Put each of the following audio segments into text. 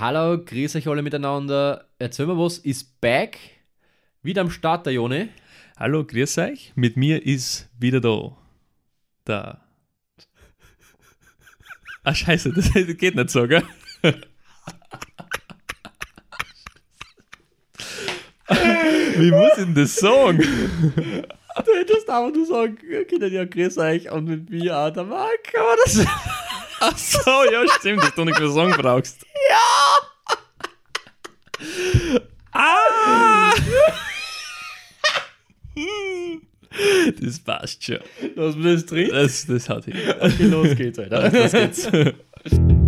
Hallo, grüß euch alle miteinander. Erzähl mal was, ist back. Wieder am Start, der Jone. Hallo, grüß euch. Mit mir ist wieder da. Da. Ah, scheiße, das geht nicht so, gell? Wie muss ich denn das sagen? Du hättest aber nur sagen können, ja, grüß euch und mit mir auch der Marc, aber das... Ach so, ja, stimmt, dass du nicht mehr sagen brauchst. Ja! Ah! Das passt schon. Lass mir das drin. Das, das hat hin. Okay, los geht's, Alter. Los geht's.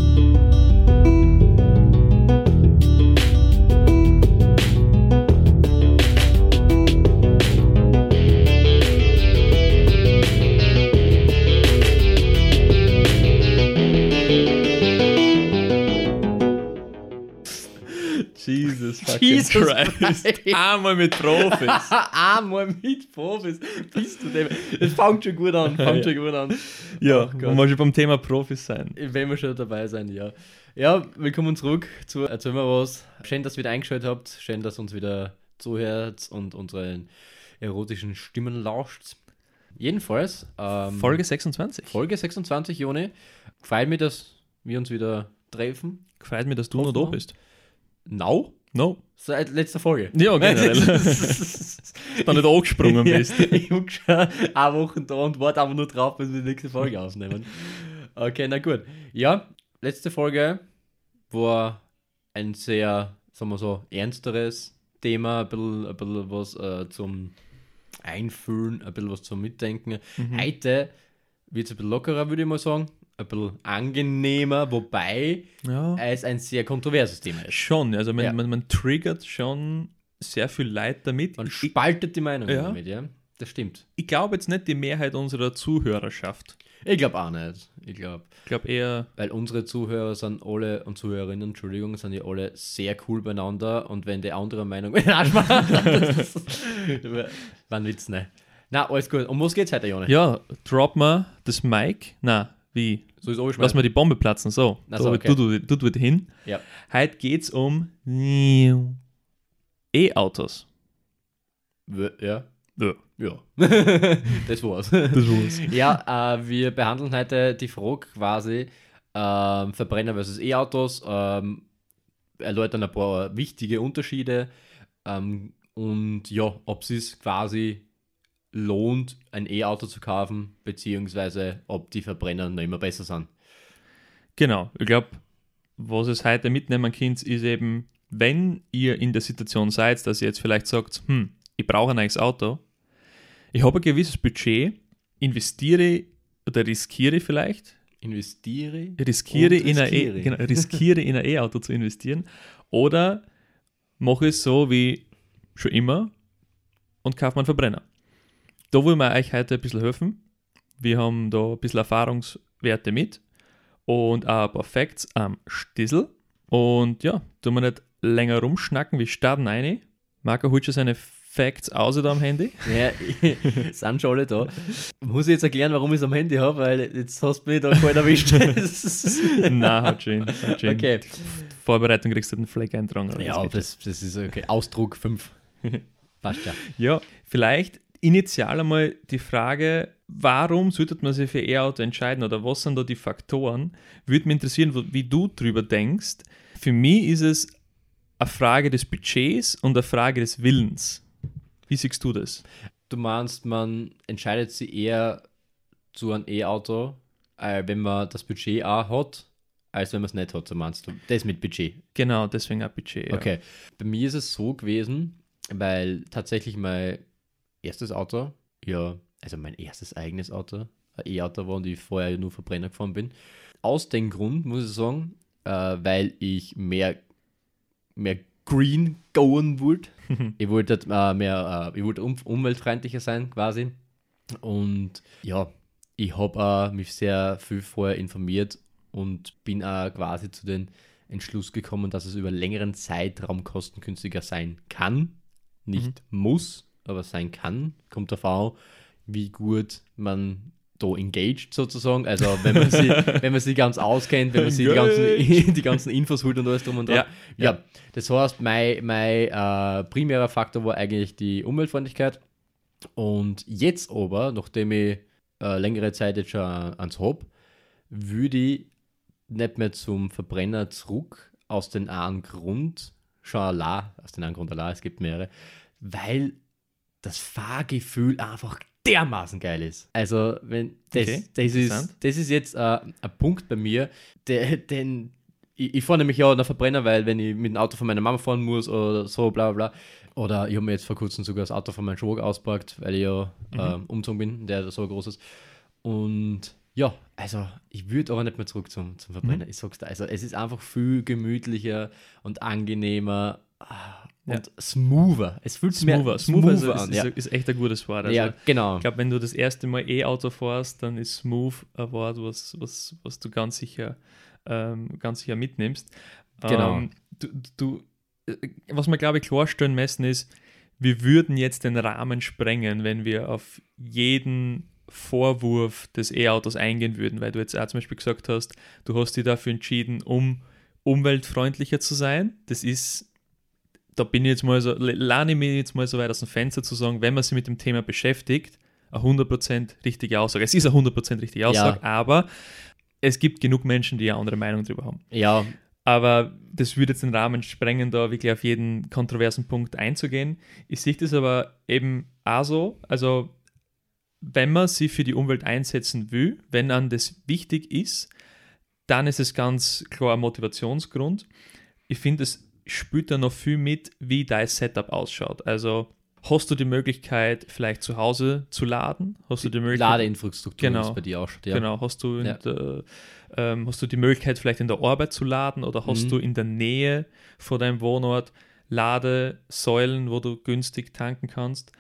fucking Jesus Christ. Einmal mit Profis. Einmal mit Profis. Bist du dem? Das fängt schon gut an, fängt schon gut an. Ja, Gott. man muss schon beim Thema Profis sein. Wenn wir schon dabei sein, ja. Ja, willkommen zurück zu Erzähl mal was. Schön, dass ihr wieder eingeschaltet habt. Schön, dass ihr uns wieder zuhört und unseren erotischen Stimmen lauscht. Jedenfalls, ähm, Folge 26. Folge 26, Jone. Freut mich, dass wir uns wieder treffen. Freut mich, dass du noch da bist. Now? No. Seit letzter Folge. Ja, generell. da nicht angesprungen bist. Ja, ich hab schon eine Woche da und warte einfach nur drauf, bis wir die nächste Folge aufnehmen. Okay, na gut. Ja, letzte Folge war ein sehr, sagen wir so, ernsteres Thema, ein bisschen, ein bisschen was äh, zum Einfühlen, ein bisschen was zum Mitdenken. Heute wird es ein bisschen lockerer, würde ich mal sagen. Ein bisschen angenehmer, wobei Ja. es ein sehr kontroverses Thema ist. Schon, also man, Ja. man, man triggert schon sehr viel Leid damit. Man spaltet die Meinung Ja. damit, ja. Das stimmt. ich glaube jetzt nicht die Mehrheit unserer Zuhörerschaft. Ich glaube auch nicht. Ich glaube, Ich glaube eher, weil unsere Zuhörer sind alle und Zuhörerinnen, Entschuldigung, sind ja alle sehr cool beieinander und wenn die andere Meinung. Das ist- War ein Witz, ne? Na, alles gut. Um was geht's heute, Jone? ja, drop mal das Mic. Na, wie? So ist Lass mal die Bombe platzen. So, da so, okay. du, du, hin. Ja. Heute geht es um E-Autos. Ja. Ja, Ja. das war's. das war's. Ja, äh, wir behandeln heute die Frage quasi ähm, Verbrenner versus E-Autos, ähm, erläutern ein paar wichtige Unterschiede ähm, und ja, ob es sich quasi lohnt, ein E-Auto zu kaufen, beziehungsweise ob die Verbrenner noch immer besser sind. Genau, ich glaube, was es heute mitnehmen könnt, ist eben, wenn ihr in der Situation seid, dass ihr jetzt vielleicht sagt, hm, ich brauche ein neues Auto, ich habe ein gewisses Budget, investiere oder riskiere vielleicht, Investiere. riskiere in ein. E- genau, riskiere in ein E-Auto zu investieren oder mache es so wie schon immer und kaufe mir einen Verbrenner. Da wollen wir euch heute ein bisschen helfen. Wir haben da ein bisschen Erfahrungswerte mit und auch ein paar Facts am Stissel. Und ja, tun wir nicht länger rumschnacken, wir starten eine. Marco holt schon seine Facts aus da am Handy. Ja, sind schon alle da. Muss ich jetzt erklären, warum ich es am Handy habe, weil jetzt hast du mich da kalt erwischt. Nein, hat schön. Hat schön. okay. Vorbereitung kriegst du den Fleck eintragen. Ja, das, das ist okay. Ausdruck 5. Passt ja. Ja, vielleicht initial einmal die Frage, warum sollte man sich für E-Auto entscheiden oder was sind da die Faktoren? Würde mich interessieren, wie du drüber denkst. Für mich ist es eine Frage des Budgets und eine Frage des Willens. Wie siehst du das? Du meinst, man entscheidet sich eher zu einem E-Auto, äh, wenn man das Budget auch hat, als wenn man es nicht hat, so meinst du. Das mit Budget. Genau, deswegen ein Budget. Ja. Okay. Bei mir ist es so gewesen, weil tatsächlich mein erstes Auto, ja, also mein erstes eigenes Auto, ein E-Auto war und ich vorher nur Verbrenner gefahren bin. Aus dem Grund, muss ich sagen, äh, weil ich mehr, mehr green gehen wollte. ich wollte äh, mehr, äh, ich wollte um, umweltfreundlicher sein quasi. Und ja, ich habe äh, mich sehr viel vorher informiert und bin auch quasi zu den Entschluss gekommen, dass es über längeren Zeitraum kostengünstiger sein kann. Nicht muss, aber sein kann. Kommt darauf an, wie gut man da engaged sozusagen. Also wenn man sie, wenn man sie ganz auskennt, wenn man sie die ganzen, die ganzen Infos holt und alles drum und dran. Ja, Ja, ja. das heißt, mein, mein äh, primärer Faktor war eigentlich die Umweltfreundlichkeit. Und jetzt aber, nachdem ich äh, längere Zeit jetzt schon ans habe, würde ich nicht mehr zum Verbrenner zurück, aus dem einen Grund, schon allein, aus dem einen Grund allein, es gibt mehrere, weil das Fahrgefühl einfach dermaßen geil ist. Also, wenn das, Okay, das, ist, das ist jetzt äh, ein Punkt bei mir, der, den ich, ich fahre nämlich ja einen Verbrenner, weil wenn ich mit dem Auto von meiner Mama fahren muss oder so, bla bla bla. Oder ich habe mir jetzt vor kurzem sogar das Auto von meinem Schwager auspackt, weil ich ja ähm, umgezogen bin, der so groß ist. Und ja, also ich würde aber nicht mehr zurück zum, zum Verbrenner. Ich sag's dir. Also es ist einfach viel gemütlicher und angenehmer und smoother. Es fühlt sich Smoother, mehr smoother, smoother an. ist, Ja, ist echt ein gutes Wort. Also, ja genau. Ich glaube, wenn du das erste Mal E-Auto fährst, dann ist smooth ein Wort, was, was, was du ganz sicher, ähm, ganz sicher mitnimmst. Genau. Ähm, du, du, äh, was wir, glaube ich, klarstellen müssen, ist, wir würden jetzt den Rahmen sprengen, wenn wir auf jeden Vorwurf des E-Autos eingehen würden, weil du jetzt auch zum Beispiel gesagt hast, du hast dich dafür entschieden, um umweltfreundlicher zu sein. Das ist da bin ich jetzt mal so, lerne ich mich jetzt mal so weit aus dem Fenster zu sagen, wenn man sich mit dem Thema beschäftigt, eine 100% richtige Aussage. Es ist eine 100% richtige Aussage, aber es gibt genug Menschen, die eine andere Meinung darüber haben. Ja, Aber das würde jetzt den Rahmen sprengen, da wirklich auf jeden kontroversen Punkt einzugehen. Ich sehe das aber eben auch so, also wenn man sich für die Umwelt einsetzen will, wenn einem das wichtig ist, dann ist es ganz klar ein Motivationsgrund. Ich finde, es spielt da noch viel mit, wie dein Setup ausschaut. Also hast du die Möglichkeit, vielleicht zu Hause zu laden? Hast du die Möglichkeit, Ladeinfrastruktur Genau. ist bei dir auch schon. Ja. Genau, hast du, Ja. der, ähm, hast du die Möglichkeit, vielleicht in der Arbeit zu laden oder hast Mhm. du in der Nähe von deinem Wohnort Ladesäulen, wo du günstig tanken kannst,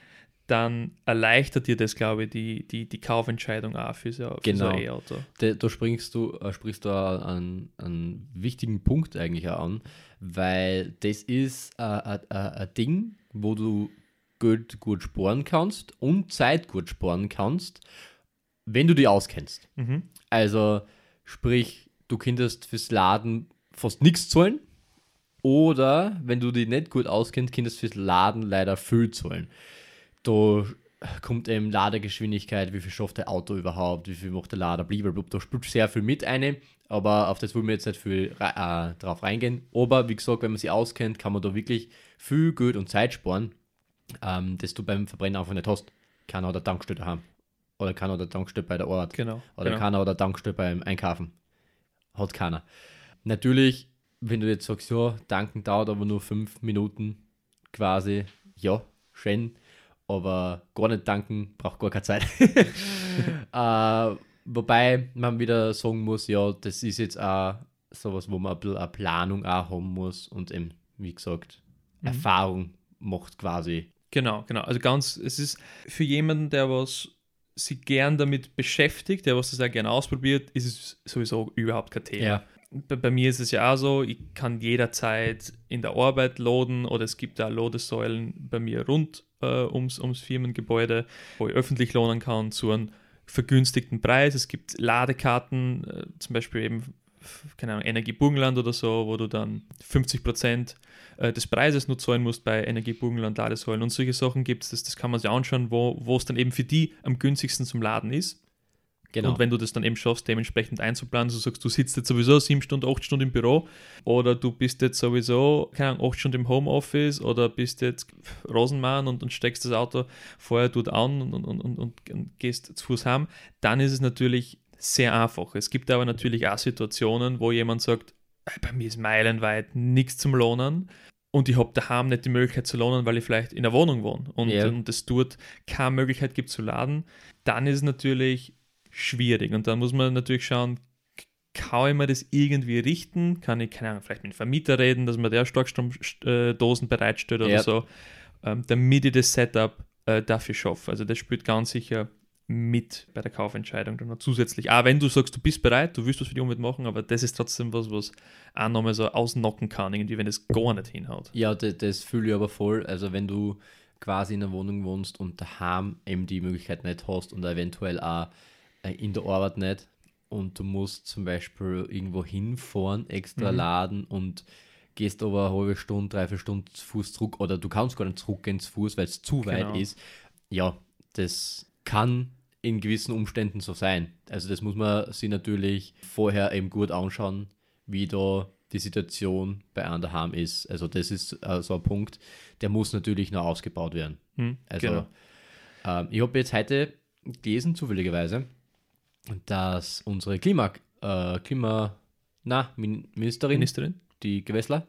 dann erleichtert dir das, glaube ich, die, die, die Kaufentscheidung auch für so, Genau. so ein E-Auto. Da, da springst du, äh, sprichst du einen, einen wichtigen Punkt eigentlich auch an, weil das ist äh, ein ein Ding, wo du Geld gut sparen kannst und Zeit gut sparen kannst, wenn du die auskennst. Mhm. Also sprich, du könntest fürs Laden fast nichts zahlen oder wenn du die nicht gut auskennst, könntest fürs Laden leider viel zahlen. Da kommt eben Ladegeschwindigkeit, wie viel schafft der Auto überhaupt, wie viel macht der Lader, blablabla. Da spielt sehr viel mit eine, aber auf das wollen wir jetzt nicht viel äh, drauf reingehen. Aber wie gesagt, wenn man sich auskennt, kann man da wirklich viel Geld und Zeit sparen, ähm, das du beim Verbrenner einfach nicht hast. Keiner hat eine Tankstelle daheim. Oder keiner hat eine Tankstelle bei der Arbeit. Genau. Oder genau. keiner oder Tankstelle beim Einkaufen. Hat keiner. Natürlich, wenn du jetzt sagst, ja, tanken dauert aber nur fünf Minuten quasi, ja, schön, aber gar nicht tanken braucht gar keine Zeit. äh, wobei man wieder sagen muss, ja, das ist jetzt auch sowas, wo man ein bisschen eine Planung auch haben muss und eben, wie gesagt, Mhm. Erfahrung macht quasi. Genau, genau. Also ganz, es ist für jemanden, der was sich gern damit beschäftigt, der was das auch gerne ausprobiert, ist es sowieso überhaupt kein Thema. Ja. Bei, bei mir ist es ja auch so, ich kann jederzeit in der Arbeit loaden oder es gibt da Ladesäulen bei mir rund äh, ums, ums Firmengebäude, wo ich öffentlich lohnen kann zu einem vergünstigten Preis. Es gibt Ladekarten, äh, zum Beispiel eben, keine Ahnung, Energie Burgenland oder so, wo du dann 50 Prozent äh, des Preises nur zahlen musst bei Energie Burgenland Ladesäulen und solche Sachen gibt es, das, das kann man sich anschauen, wo es dann eben für die am günstigsten zum Laden ist. Genau. Und wenn du das dann eben schaffst, dementsprechend einzuplanen, du sagst, du sitzt jetzt sowieso sieben Stunden, acht Stunden im Büro oder du bist jetzt sowieso, keine Ahnung, acht Stunden im Homeoffice oder bist jetzt Rosenmann und, und steckst das Auto vorher dort an und, und, und, und, gehst zu Fuß heim, dann ist es natürlich sehr einfach. Es gibt aber natürlich auch Situationen, wo jemand sagt, "Ey, bei mir ist meilenweit nichts zum Lohnen und ich habe daheim nicht die Möglichkeit zu lohnen, weil ich vielleicht in der Wohnung wohne und, und es dort keine Möglichkeit gibt zu laden, dann ist es natürlich schwierig. Und dann muss man natürlich schauen, kann ich mir das irgendwie richten? Kann ich, keine Ahnung, vielleicht mit dem Vermieter reden, dass man der Starkstromdosen bereitstellt oder Ja. so, ähm, damit ich das Setup äh, dafür schaffe. Also das spielt ganz sicher mit bei der Kaufentscheidung dann noch zusätzlich. Auch wenn du sagst, du bist bereit, du willst was für die Umwelt machen, aber das ist trotzdem was, was auch nochmal so ausnocken kann, irgendwie, wenn das gar nicht hinhaut. Ja, das, das fühle ich aber voll. Also wenn du quasi in einer Wohnung wohnst und daheim eben die Möglichkeit nicht hast und eventuell auch äh, in der Arbeit nicht und du musst zum Beispiel irgendwo hinfahren, extra Mhm. laden und gehst aber eine halbe Stunde, dreiviertel Stunde zu Fuß zurück oder du kannst gar nicht zurückgehen zu Fuß, weil es zu weit Genau. ist. Ja, das kann in gewissen Umständen so sein. Also das muss man sich natürlich vorher eben gut anschauen, wie da die Situation bei daheim ist. Also das ist äh, so ein Punkt, der muss natürlich noch ausgebaut werden. Hm, Also genau. ähm, ich habe jetzt heute gelesen, zufälligerweise, dass unsere Klima, äh, Klima, na, Min Ministerin, Ministerin? die Gewessler,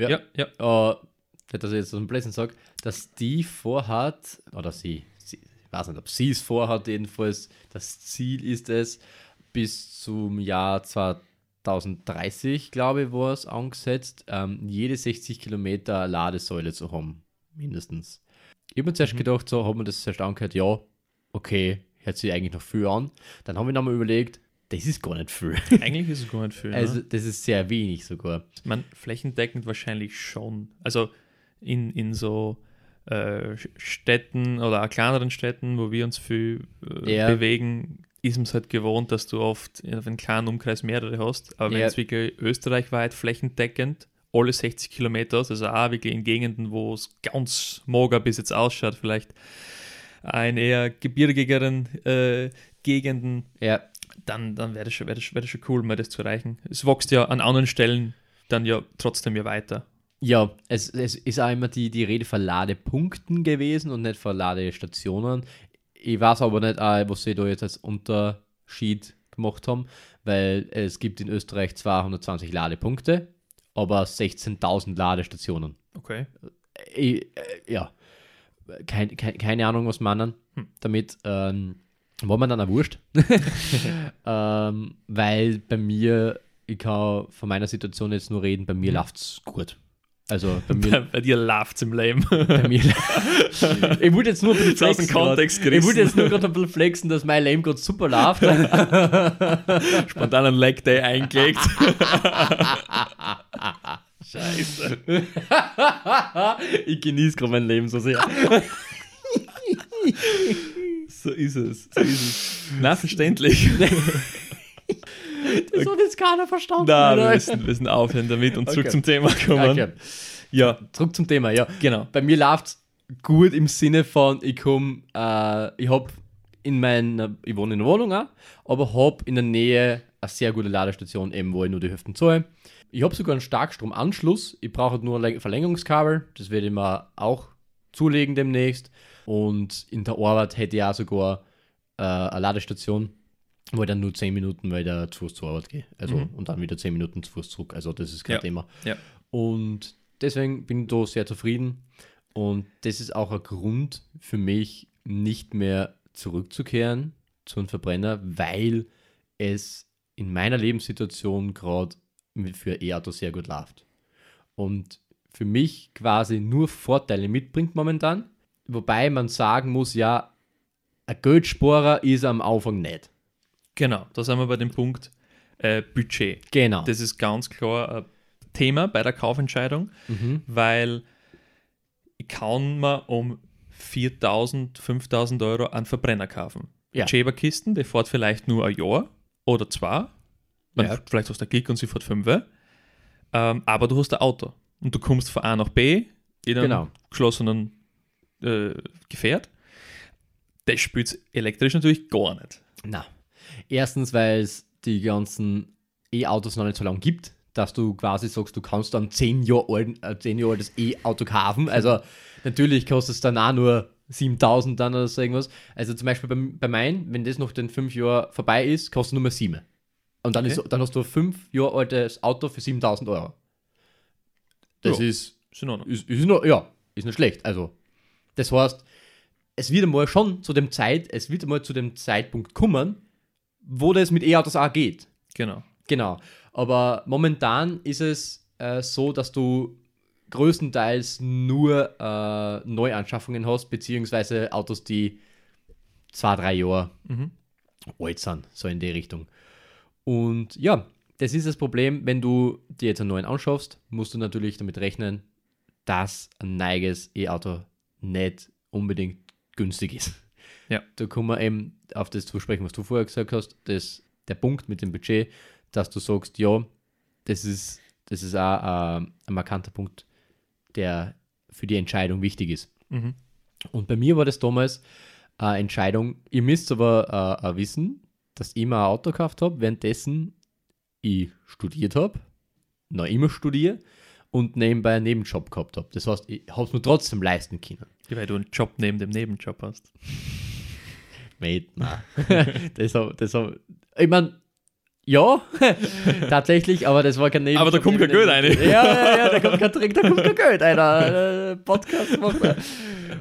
Ja, Ja. ja. äh, dass ich jetzt so einen Blödsinn sage, dass die vorhat, oder sie, sie, ich weiß nicht, ob sie es vorhat, jedenfalls, das Ziel ist es, bis zum Jahr 2030, glaube ich, war es angesetzt, ähm, jede 60 Kilometer Ladesäule zu haben, mindestens. Ich habe mir zuerst Mhm. gedacht, so, habe mir das zuerst angehört, ja, okay, hört sich eigentlich noch viel an. Dann habe ich nochmal überlegt, das ist gar nicht viel. Eigentlich ist es gar nicht viel. Also, ne? das ist sehr wenig sogar. Man, flächendeckend wahrscheinlich schon. Also in, in so äh, Städten oder auch kleineren Städten, wo wir uns viel äh, Ja. bewegen, ist es halt gewohnt, dass du oft in einem kleinen Umkreis mehrere hast. Aber wenn Ja. es wirklich österreichweit flächendeckend alle 60 Kilometer also auch wirklich in Gegenden, wo es ganz mager bis jetzt ausschaut, vielleicht in eher gebirgigeren äh, Gegenden, Ja, dann, dann wäre das, schon- wär das, wär das schon cool, mal das zu erreichen. Es wächst ja an anderen Stellen dann ja trotzdem ja weiter. Ja, es, es ist auch immer die, die Rede von Ladepunkten gewesen und nicht von Ladestationen. Ich weiß aber nicht, was sie da jetzt als Unterschied gemacht haben, weil es gibt in Österreich 220 Ladepunkte, aber 16.000 Ladestationen. Okay. Ich, äh, ja, kein, kein, keine Ahnung, was meinen Hm. damit. Ähm, war mir dann auch wurscht. ähm, weil bei mir, ich kann von meiner Situation jetzt nur reden, bei mir Hm. läuft es gut. Also bei Bei, mir, bei dir läuft's im Leben. bei mir ich wollte jetzt nur ein bisschen Ist aus dem flexen grad. Kontext Ich gerissen. wollte jetzt nur gerade ein bisschen flexen, dass mein Leben gerade super läuft. Spontan einen Leg Day eingelegt. Scheiße. ich genieße gerade mein Leben so sehr. So ist es. So ist es. Na, verständlich. Das hat jetzt keiner verstanden. Na, wir müssen, wir müssen aufhören damit und zurück Okay. zum Thema kommen. Okay. Ja, Zurück zum Thema, ja. genau. Bei mir läuft gut im Sinne von, ich komme, äh, ich habe in meiner, ich wohne in der Wohnung auch, aber habe in der Nähe eine sehr gute Ladestation, eben wo ich nur die Hälfte zahle. Ich habe sogar einen Starkstromanschluss, ich brauche halt nur ein Läng- Verlängerungskabel, das werde ich mir auch zulegen demnächst. Und in der Arbeit hätte ich auch sogar äh, eine Ladestation, wo ich dann nur 10 Minuten weiter zu Fuß zur Arbeit gehe. Also, Mhm. und dann wieder 10 Minuten zu Fuß zurück. Also, das ist kein Ja. Thema. Ja. Und deswegen bin ich da sehr zufrieden. Und das ist auch ein Grund für mich, nicht mehr zurückzukehren zu einem Verbrenner, weil es in meiner Lebenssituation gerade für E-Auto sehr gut läuft. Und für mich quasi nur Vorteile mitbringt momentan. Wobei man sagen muss, ja, ein Geldsparer ist am Anfang nicht. Genau, da sind wir bei dem Punkt äh, Budget. Genau. Das ist ganz klar ein Thema bei der Kaufentscheidung, mhm. weil ich kann mir um 4.000, 5.000 Euro einen Verbrenner kaufen. Ja. Schäberkisten, die fährt vielleicht nur ein Jahr oder zwei. Man, Ja. Vielleicht hast du einen Klick und sie fährt fünf. Ähm, aber du hast ein Auto und du kommst von A nach B in einem Genau. geschlossenen äh, Gefährt. Das spielt elektrisch natürlich gar nicht. Na. Erstens, weil es die ganzen E-Autos noch nicht so lange gibt, dass du quasi sagst, du kannst dann 10 Jahre, äh, 10 Jahre altes E-Auto kaufen. Also natürlich kostet es dann auch nur 7000 dann oder so irgendwas. Also zum Beispiel bei, bei meinem, wenn das noch den 5 Jahren vorbei ist, kostet nur mehr 7. Und dann, Okay. ist, dann hast du ein 5 Jahre altes Auto für 7000 Euro. Das Ja. ist Ist ist, ist noch, ja, ist nicht schlecht. Also, das heißt, es wird einmal schon zu dem Zeit, es wird einmal zu dem Zeitpunkt kommen, wo das mit E-Autos auch geht. Genau. Genau. Aber momentan ist es äh, so, dass du größtenteils nur äh, Neuanschaffungen hast, beziehungsweise Autos, die zwei, drei Jahre Mhm. alt sind, so in die Richtung. Und ja, das ist das Problem, wenn du dir jetzt einen neuen anschaffst, musst du natürlich damit rechnen, dass ein neues E-Auto nicht unbedingt günstig ist. Ja. Da kommen wir eben auf das zu sprechen, was du vorher gesagt hast, dass der Punkt mit dem Budget, dass du sagst, ja, das ist, das ist auch äh, ein markanter Punkt, der für die Entscheidung wichtig ist. Mhm. Und bei mir war das damals eine Entscheidung, ihr müsst aber äh, auch wissen, dass ich mir ein Auto gekauft habe, währenddessen ich studiert habe, noch immer studiere und nebenbei einen Nebenjob gehabt habe. Das heißt, ich habe es mir trotzdem leisten können. Weil du einen Job neben dem Nebenjob hast. Mate, nein. das hab, das hab, ich meine, ja, tatsächlich, aber das war kein Nebenjob. Aber da kommt kein Geld rein. Ja, ja, ja, da kommt kein Trick, da kommt kein Geld einer. Äh, Podcast macht er.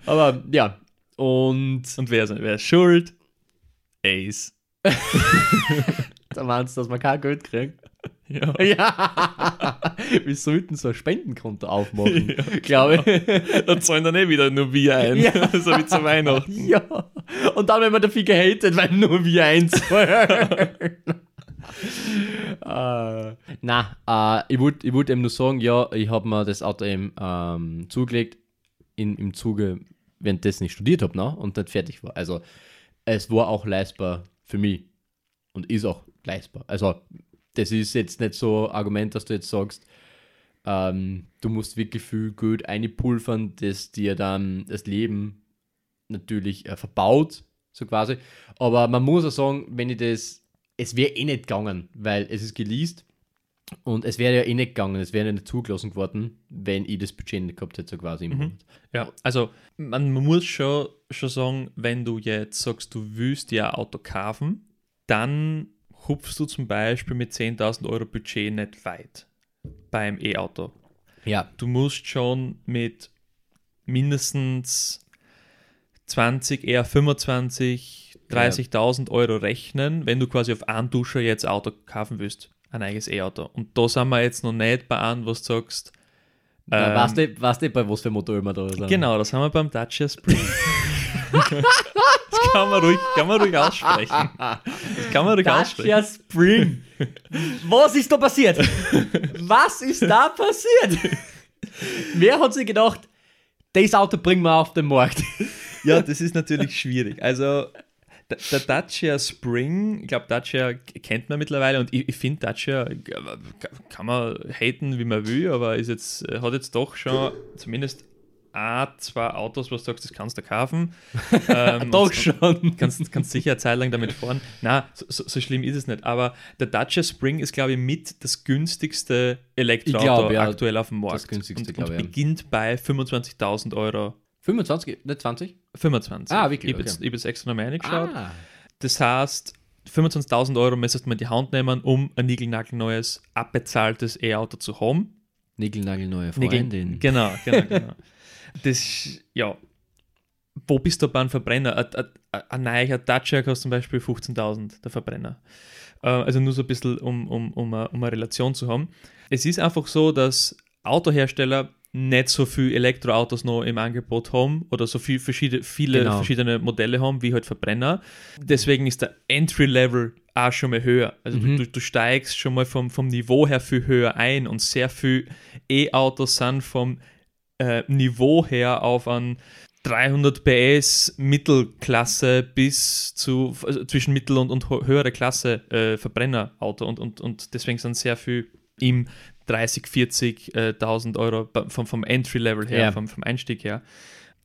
Aber ja, und Und wer ist, wer ist schuld? Ace. da meinst du, dass man kein Geld kriegt? Ja. Ja, wir sollten so ein Spendenkonto aufmachen, glaube ich. Da zahlen dann eh wieder nur wir ein. Ja. so wie zu Weihnachten. Ja, und dann, wenn man dafür gehatet, weil nur wir eins äh, na, äh, ich wollte ich wollt eben nur sagen, ja, ich habe mir das Auto eben ähm, zugelegt in, im Zuge, währenddessen ich studiert habe, ne? und nicht fertig war. Also es war auch leistbar für mich und ist auch leistbar. Also das ist jetzt nicht so ein Argument, dass du jetzt sagst, ähm, du musst wirklich viel Geld einpulvern, das dir dann das Leben natürlich äh, verbaut, so quasi. Aber man muss auch sagen, wenn ich das, es wäre eh nicht gegangen, weil es ist geleast und es wäre ja eh nicht gegangen, es wäre ja nicht zugelassen geworden, wenn ich das Budget nicht gehabt hätte, so quasi im Monat. Ja, also man muss schon, schon sagen, wenn du jetzt sagst, du willst dir ein Auto kaufen, dann hupfst du zum Beispiel mit 10.000 Euro Budget nicht weit beim E-Auto. Ja, Du musst schon mit mindestens 20, eher 25, 30.000 Euro rechnen, wenn du quasi auf einen Duscher jetzt ein Auto kaufen willst, ein eigenes E-Auto. Und da sind wir jetzt noch nicht bei einem, was du sagst. ähm, ähm, weißt, du, weißt du, bei was für Motor wir da sind? Genau, das haben wir beim Dacia Spring. das kann man ruhig, kann man ruhig aussprechen. Das kann man ruhig aussprechen. Dacia Spring. Was ist da passiert? Was ist da passiert? Wer hat sich gedacht, das Auto bringen wir auf den Markt? Ja, das ist natürlich schwierig. Also der, Dacia Spring, ich glaube, Dacia kennt man mittlerweile und ich, ich finde Dacia äh, kann man haten, wie man will, aber ist jetzt, hat jetzt doch schon zumindest ein, zwei Autos, was du sagst, das kannst du kaufen. Ähm, Doch schon. kannst, kannst sicher eine Zeit lang damit fahren. Na, so, so, schlimm ist es nicht. Aber der Dacia Spring ist, glaube ich, mit das günstigste Elektroauto glaub, ja, aktuell auf dem Markt. das günstigste, und, und ich, beginnt bei 25.000 Euro. 25, nicht 20? 25. Ah, wirklich? Ich habe jetzt, Okay. hab jetzt extra nochmal reingeschaut. Ah. Das heißt, 25.000 Euro müsstest du mal in die Hand nehmen, um ein niegelnagelneues, abbezahltes E-Auto zu haben. Nigelnagelneue Nigel- Freundin. Genau, genau, genau. Das, ja. Wo bist du bei einem Verbrenner? Ein- Ein ein- neuer Dacia kostet zum Beispiel 15.000, der Verbrenner. Äh, Also nur so ein bisschen, um, um, um, eine, um eine Relation zu haben. Es ist einfach so, dass Autohersteller nicht so viel Elektroautos noch im Angebot haben oder so viel verschiedene, viele Genau. verschiedene Modelle haben, wie halt Verbrenner. Deswegen ist der Entry-Level auch schon mal höher. Also Mhm. du, du steigst schon mal vom, vom Niveau her viel höher ein und sehr viel E-Autos sind vom äh, Niveau her auf an 300 PS Mittelklasse bis zu also zwischen Mittel- und, und höhere Klasse äh, Verbrennerauto und, und, und deswegen sind sehr viel im 30, 40 äh, 1000 Euro vom, vom Entry-Level her, Ja. vom, vom Einstieg her.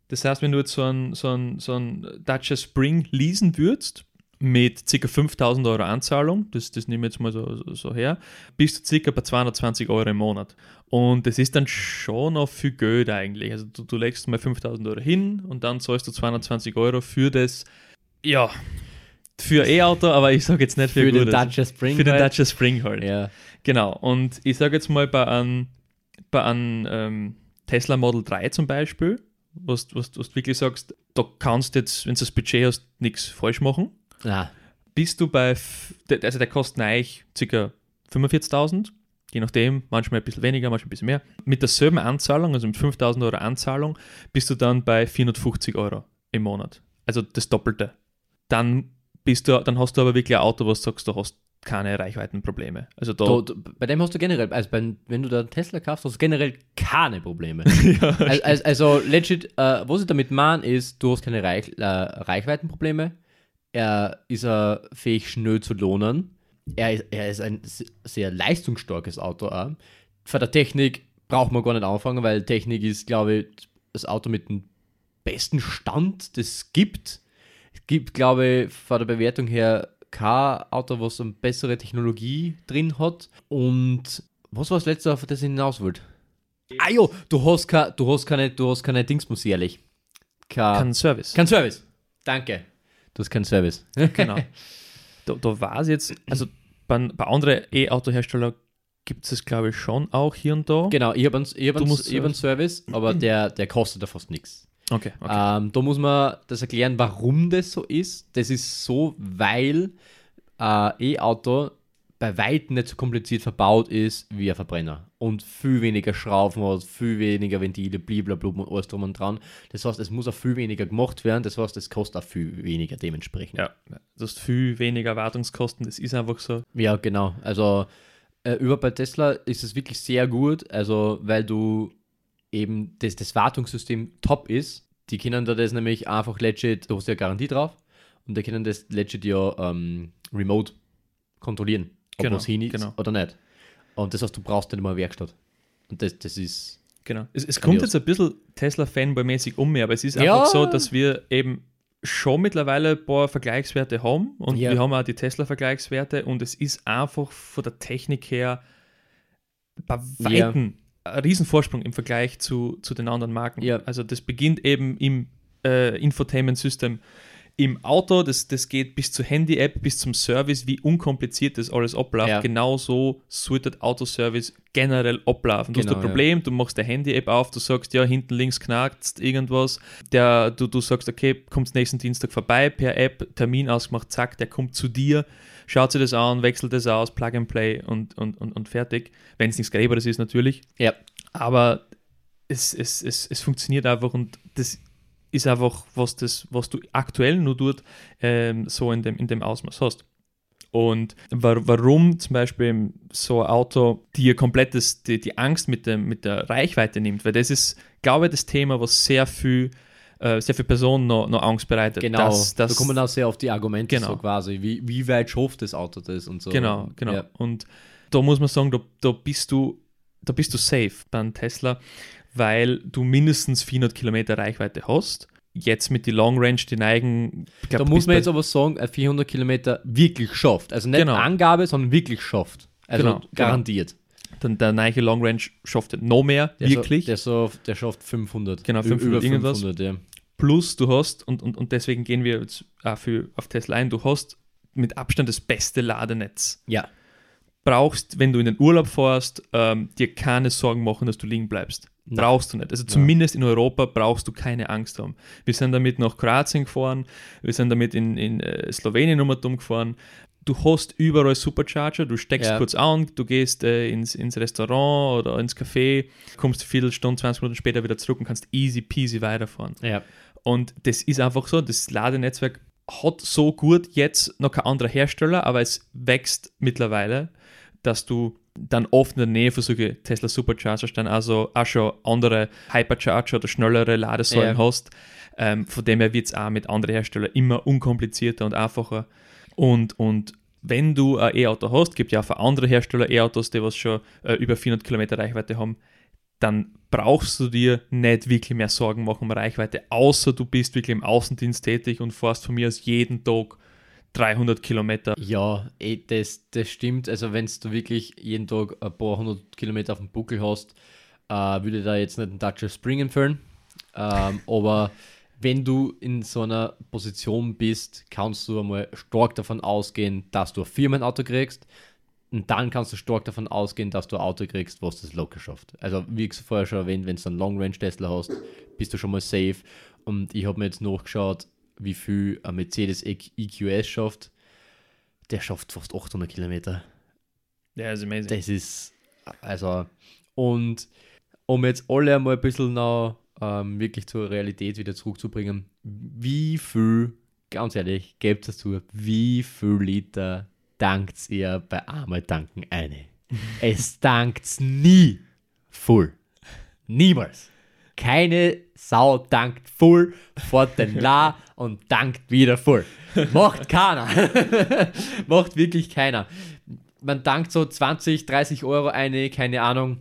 Das heißt, wenn du jetzt so ein, so ein, so ein Dacia Spring leasen würdest, mit ca. 5000 Euro Anzahlung, das, das nehme ich jetzt mal so, so, her, bist du ca. bei 220 Euro im Monat. Und das ist dann schon noch viel Geld eigentlich. Also du, du legst mal 5000 Euro hin und dann zahlst du 220 Euro für das, ja, für E-Auto, aber ich sage jetzt nicht für, Für den. Dacia Spring. Für den halt. Dacia Spring halt. Ja. Genau, und ich sage jetzt mal bei einem, bei einem ähm, Tesla Model 3 zum Beispiel, was, was, was du wirklich sagst, da kannst du jetzt, wenn du das Budget hast, nichts falsch machen. Na, Bist du bei, also der kostet eigentlich ca. 45.000, je nachdem, manchmal ein bisschen weniger, manchmal ein bisschen mehr. Mit derselben Anzahlung, also mit 5.000 Euro Anzahlung, bist du dann bei 450 Euro im Monat. Also das Doppelte. Dann bist du, dann hast du aber wirklich ein Auto, was du sagst, da hast keine Reichweitenprobleme. Also da, Da, da, bei dem hast du generell, also bei, wenn du da einen Tesla kaufst, hast du generell keine Probleme. ja, also, also, also legit, äh, was ich damit meine, ist, du hast keine Reich, äh, Reichweitenprobleme. Er ist äh, fähig, schnell zu lohnen. Er ist, er ist ein se- sehr leistungsstarkes Auto. Auch. Von der Technik braucht man gar nicht anfangen, weil Technik ist, glaube ich, das Auto mit dem besten Stand, das es gibt. Es gibt, glaube ich, von der Bewertung her kein Auto, was eine bessere Technologie drin hat. Und was war das letzte, auf das ich hinaus wollte? Ah jo, du hast, kein, du hast keine, du hast keine Dingsmus jährlich. Kein, kein Service. kein Service. Danke. Du hast keinen Service. genau. Da, da war es jetzt, also bei, bei anderen E-Auto-Herstellern gibt es glaube ich, schon auch hier und da. genau, ich habe einen, hab einen, hab einen Service, aber der, der kostet da fast nichts. Okay, okay. Ähm, da muss man das erklären, warum das so ist. Das ist so, weil ein E-Auto bei weitem nicht so kompliziert verbaut ist wie ein Verbrenner und viel weniger Schrauben hat, viel weniger Ventile, blablabla und alles drum und dran. Das heißt, es muss auch viel weniger gemacht werden, das heißt, es kostet auch viel weniger dementsprechend. ja, du hast viel weniger Wartungskosten, das ist einfach so. Ja, genau. Also äh, über bei Tesla ist es wirklich sehr gut, also weil du eben das, das Wartungssystem top ist. Die können da das nämlich einfach legit, du hast ja Garantie drauf und die können das legit ja ähm, remote kontrollieren, ob Genau, was hin ist genau. oder nicht. Und das heißt, du brauchst nicht mal eine Werkstatt. Und das, das ist Genau. Es, es kommt jetzt ein bisschen Tesla-Fanboy-mäßig um mir, aber es ist Ja. einfach so, dass wir eben schon mittlerweile ein paar Vergleichswerte haben und Ja. wir haben auch die Tesla-Vergleichswerte und es ist einfach von der Technik her bei Ja. Weitem ein Riesenvorsprung im Vergleich zu, zu den anderen Marken. Ja. Also das beginnt eben im äh, Infotainment-System im Auto, das, das geht bis zur Handy-App, bis zum Service, wie unkompliziert das alles abläuft. Ja. Genau so sollte der Autoservice generell ablaufen. Du hast Genau, ein ja. Problem, du machst der Handy-App auf, du sagst, ja, hinten links knackt irgendwas. Der, du, du sagst, okay, kommt nächsten Dienstag vorbei per App, Termin ausgemacht, zack, der kommt zu dir, schaut sich das an, wechselt das aus, Plug and Play und, und, und, und fertig. Wenn es nichts Gräberes ist, natürlich. ja, Aber es, es, es, es funktioniert einfach und das ist einfach, was, das, was du aktuell nur dort ähm, so in dem, in dem Ausmaß hast. Und wa warum zum Beispiel so ein Auto dir komplett das, die, die Angst mit, dem, mit der Reichweite nimmt, weil das ist, glaube ich, das Thema, was sehr viel, äh, sehr viele Personen noch, noch Angst bereitet. genau. Dass, dass, da kommen auch sehr auf die Argumente Genau. so quasi, wie, wie weit schafft das Auto das und so. Genau, genau. Ja. Und da muss man sagen, da, da bist du, da bist du safe beim Tesla, weil du mindestens 400 Kilometer Reichweite hast. Jetzt mit die Long Range, die neigen. glaub, Da muss man jetzt aber sagen, ein 400 Kilometer wirklich schafft. Also nicht Genau. Angabe, sondern wirklich schafft. Also Genau, genau. garantiert. dann der neue Long Range schafft noch mehr, Der wirklich. So, der, so, der schafft 500. Genau, Ü- 500 über irgendwas. 500, ja. Plus du hast, und, und, und deswegen gehen wir jetzt auch für, auf Tesla ein, du hast mit Abstand das beste Ladenetz. Ja, brauchst, wenn du in den Urlaub fährst, ähm, dir keine Sorgen machen, dass du liegen bleibst. Brauchst du nicht. Also Ja. zumindest in Europa brauchst du keine Angst haben. Wir sind damit nach Kroatien gefahren, wir sind damit in, in äh, Slowenien nochmal dumm gefahren. Du hast überall Supercharger, du steckst Ja. kurz an, du gehst äh, ins, ins Restaurant oder ins Café, kommst eine Viertelstunde, 20 Minuten später wieder zurück und kannst easy peasy weiterfahren. ja. Und das ist einfach so, das Ladenetzwerk hat so gut jetzt noch kein anderer Hersteller, aber es wächst mittlerweile, dass du dann oft in der Nähe von solchen Tesla Superchargers dann also auch schon andere Hypercharger oder schnellere Ladesäulen Ja. hast. Ähm, von dem her wird es auch mit anderen Herstellern immer unkomplizierter und einfacher. Und, und wenn du ein E-Auto hast, gibt ja auch für andere Hersteller E-Autos, die was schon äh, über 400 Kilometer Reichweite haben, dann brauchst du dir nicht wirklich mehr Sorgen machen um Reichweite, außer du bist wirklich im Außendienst tätig und fährst von mir aus jeden Tag 300 Kilometer. Ja, eh, das, das stimmt. Also wenn du wirklich jeden Tag ein paar hundert Kilometer auf dem Buckel hast, äh, würde da jetzt nicht einen Dutcher Spring empfehlen. Ähm, aber wenn du in so einer Position bist, kannst du einmal stark davon ausgehen, dass du ein Firmenauto kriegst. Und dann kannst du stark davon ausgehen, dass du ein Auto kriegst, was das locker schafft. Also, wie ich vorher schon erwähnt, wenn du einen Long Range Tesla hast, bist du schon mal safe. Und ich habe mir jetzt nachgeschaut, wie viel ein Mercedes EQS schafft. Der schafft fast 800 Kilometer. Ja, ist amazing. Das ist, also, und um jetzt alle einmal ein bisschen noch ähm, wirklich zur Realität wieder zurückzubringen, wie viel, ganz ehrlich, gebt es zu, wie viel Liter dankt ihr bei einmal tanken eine. es dankt nie voll. Niemals. Keine Sau dankt voll, fährt den La und dankt wieder voll. Macht keiner. Macht wirklich keiner. Man dankt so 20, 30 Euro eine, keine Ahnung,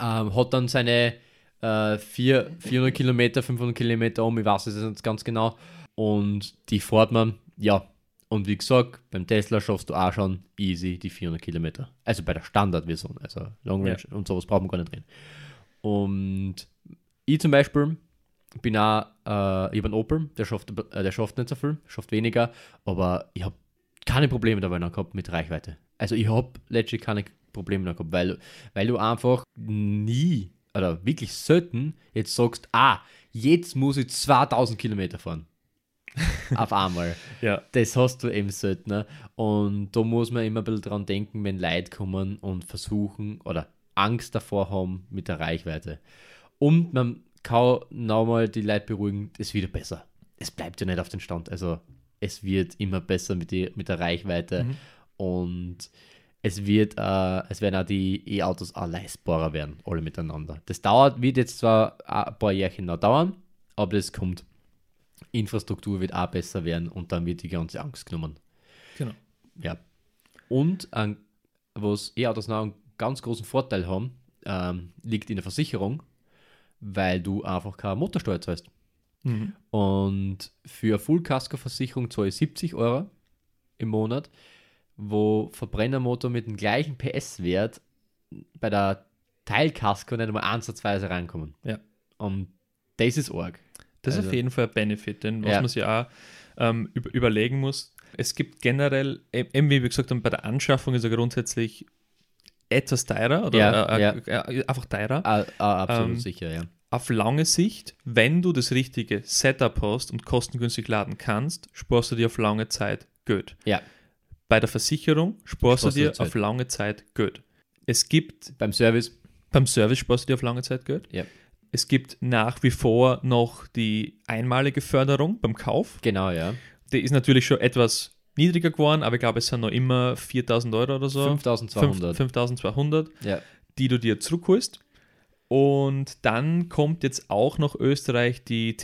ähm, hat dann seine äh, 4, 400 Kilometer, 500 Kilometer um, ich weiß es jetzt ganz genau. Und die fährt man, ja. Und wie gesagt, beim Tesla schaffst du auch schon easy die 400 Kilometer. Also bei der Standardversion, also Long Range und sowas braucht man gar nicht drin. Und ich zum Beispiel bin auch, äh, ich habe einen Opel, der schafft, äh, der schafft nicht so viel, schafft weniger, aber ich habe keine Probleme dabei noch gehabt mit Reichweite. Also ich habe letztlich keine Probleme noch gehabt, weil, weil du einfach nie oder wirklich selten jetzt sagst, ah, jetzt muss ich 2000 Kilometer fahren. Auf einmal. Ja. Das hast du eben seltener. Und da muss man immer ein bisschen dran denken, wenn Leute kommen und versuchen oder Angst davor haben mit der Reichweite. Und man kann nochmal die Leute beruhigen, es wird besser. Es bleibt ja nicht auf den Stand. Also es wird immer besser mit, die, mit der Reichweite. Mhm. Und es wird, äh, es werden auch die E-Autos auch leistbarer werden, alle miteinander. Das dauert, wird jetzt zwar ein paar Jährchen noch dauern, aber das kommt. Infrastruktur wird auch besser werden und dann wird die ganze Angst genommen. Genau. Ja. Und ähm, was E-Autos noch einen ganz großen Vorteil haben, ähm, liegt in der Versicherung, weil du einfach keine Motorsteuer zahlst. Mhm. Und für eine Full-Kasko-Versicherung zahle ich 70 Euro im Monat, wo Verbrennermotor mit dem gleichen PS-Wert bei der Teilkasko nicht einmal ansatzweise reinkommen. Ja. Und das ist arg. Das ist Also- auf jeden Fall ein Benefit, denn was Ja. man sich auch ähm, über, überlegen muss, es gibt generell, e- eben wie wir gesagt haben, bei der Anschaffung ist er grundsätzlich etwas teurer oder Ja, äh, ja. äh, äh, einfach teurer. Ah, ah, absolut Ähm, sicher, ja. Auf lange Sicht, wenn du das richtige Setup hast und kostengünstig laden kannst, sparst du dir auf lange Zeit Geld. Ja. Bei der Versicherung sparst du Sparst du dir Zeit. auf lange Zeit Geld. Es gibt Beim Service, beim Service sparst du dir auf lange Zeit Geld. Ja. Es gibt nach wie vor noch die einmalige Förderung beim Kauf. genau, ja. Die ist natürlich schon etwas niedriger geworden, aber ich glaube, es sind noch immer 4000 Euro oder so. 5200. 5200, Ja. die du dir zurückholst. Und dann kommt jetzt auch noch Österreich die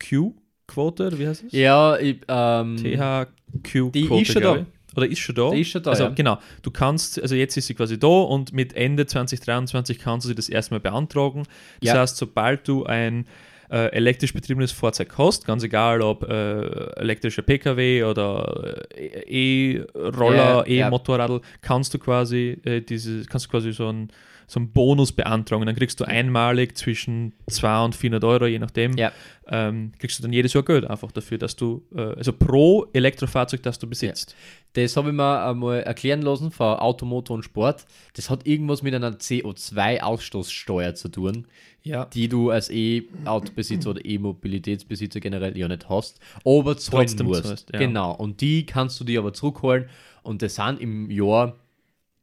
THQ-Quote, wie heißt es? Ja, ich, ähm, THQ-Quote, Die ist schon da. Oder ist schon da? Die ist schon da, Also ja. genau, du kannst, also jetzt ist sie quasi da und mit Ende 2023 kannst du sie das erstmal beantragen. Das Ja. heißt, sobald du ein äh, elektrisch betriebenes Fahrzeug hast, ganz egal ob äh, elektrischer Pkw oder äh, E-Roller, Ja, ja. E-Motorradl, kannst du quasi äh, diese, kannst du quasi so einen so einen Bonus beantragen. Dann kriegst du einmalig zwischen 200 und 400 Euro, je nachdem, Ja. ähm, kriegst du dann jedes Jahr Geld einfach dafür, dass du, äh, also pro Elektrofahrzeug, das du besitzt. Das habe ich mir einmal erklären lassen von Automotor und Sport. Das hat irgendwas mit einer CO2-Ausstoßsteuer zu tun, Ja. die du als E-Autobesitzer oder E-Mobilitätsbesitzer generell ja nicht hast, aber zahlen Trotzdem musst. zahlst, ja. Genau. Und die kannst du dir aber zurückholen und das sind im Jahr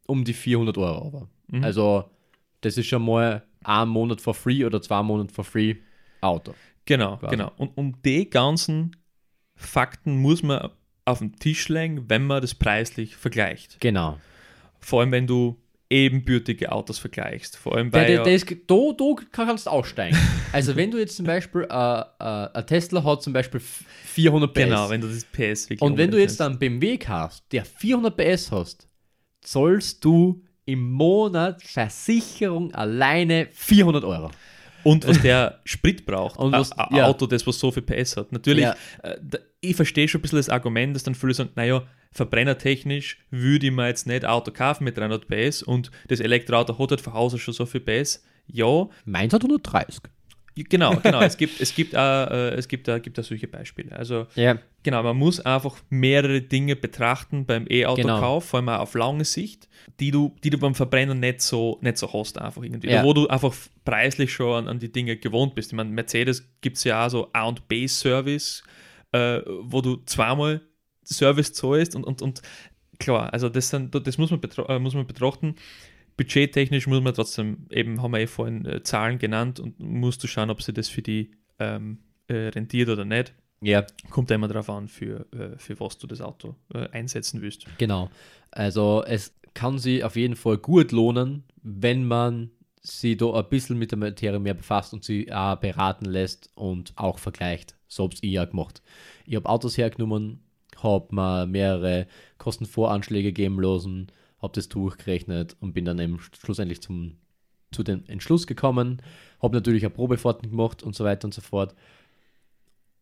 um die 400 Euro. Aber. Mhm. Also, das ist schon mal ein Monat for free oder zwei Monate for free Auto. Genau, Quasi. genau. Und, und die ganzen Fakten muss man auf den Tisch legen, wenn man das preislich vergleicht. Genau. Vor allem, wenn du ebenbürtige Autos vergleichst. Vor allem Der, bei. der, der ist, da, da kannst du aussteigen. Also wenn du jetzt zum Beispiel, äh, äh, ein Tesla hat zum Beispiel 400 PS. genau, wenn du das PS wirklich und wenn du jetzt einen BMW hast, der 400 PS hast, zahlst du im Monat Versicherung alleine 400 Euro. Und was der Sprit braucht. Und was- ein ja. Auto, das was so viel PS hat. Natürlich, Ja. äh, ich verstehe schon ein bisschen das Argument, dass dann viele sagen, naja, verbrennertechnisch würde ich mir jetzt nicht ein Auto kaufen mit 300 PS und das Elektroauto hat halt von Hause schon so viel PS. Ja, Meins hat 130. genau, genau. es gibt, es gibt, auch, äh, es gibt, auch, gibt auch solche Beispiele. Also Ja. Genau, man muss einfach mehrere Dinge betrachten beim E-Auto-Kauf, vor allem auch auf lange Sicht, die du, die du beim Verbrenner nicht so, nicht so hast, einfach irgendwie. Oder wo du einfach preislich schon an, an die Dinge gewohnt bist. Ich meine, Mercedes gibt es ja auch so A- und B-Service, äh, wo du zweimal Service zahlst und, und, und klar, also das, sind, das muss, man äh, muss man betrachten. Budgettechnisch muss man trotzdem, eben haben wir eh vorhin äh, Zahlen genannt und musst du schauen, ob sie das für die ähm, äh, rentiert oder nicht. Ja, Kommt immer darauf an, für, äh, für was du das Auto äh, einsetzen willst. genau. Also es kann sich auf jeden Fall gut lohnen, wenn man sich da ein bisschen mit der Materie mehr befasst und sie auch beraten lässt und auch vergleicht. So habe ich ja gemacht. Ich habe Autos hergenommen, habe mir mehrere Kostenvoranschläge geben lassen, habe das durchgerechnet und bin dann eben schlussendlich zum, zu dem Entschluss gekommen. Habe natürlich eine Probefahrten gemacht und so weiter und so fort.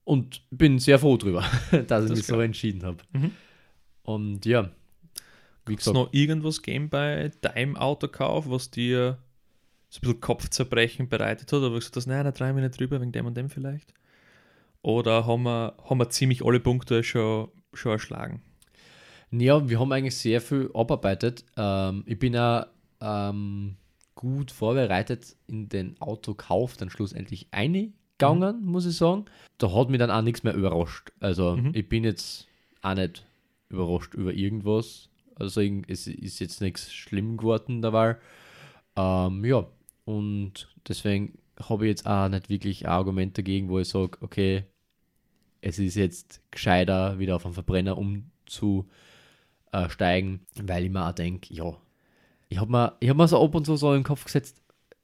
Und bin sehr froh drüber, dass ich Das mich so entschieden habe. Mhm. Und ja, wie Ist noch irgendwas geben bei deinem Autokauf, was dir so ein bisschen Kopfzerbrechen bereitet hat? Oder gesagt hast, nein, da wir nicht drüber, wegen dem und dem vielleicht? Oder haben wir, haben wir ziemlich alle Punkte schon, schon erschlagen? Ja, wir haben eigentlich sehr viel abarbeitet. Ähm, ich bin auch ähm, gut vorbereitet in den Autokauf dann schlussendlich eingegangen, muss ich sagen. Da hat mich dann auch nichts mehr überrascht. Also Mhm. ich bin jetzt auch nicht überrascht über irgendwas. Also es ist jetzt nichts schlimm geworden dabei. Ähm, ja, und deswegen habe ich jetzt auch nicht wirklich ein Argument dagegen, wo ich sage, okay, es ist jetzt gescheiter, wieder auf einen Verbrenner umzusteigen, weil ich mir auch denke, ja, ich habe mir, ich hab mir so ab und zu so im Kopf gesetzt,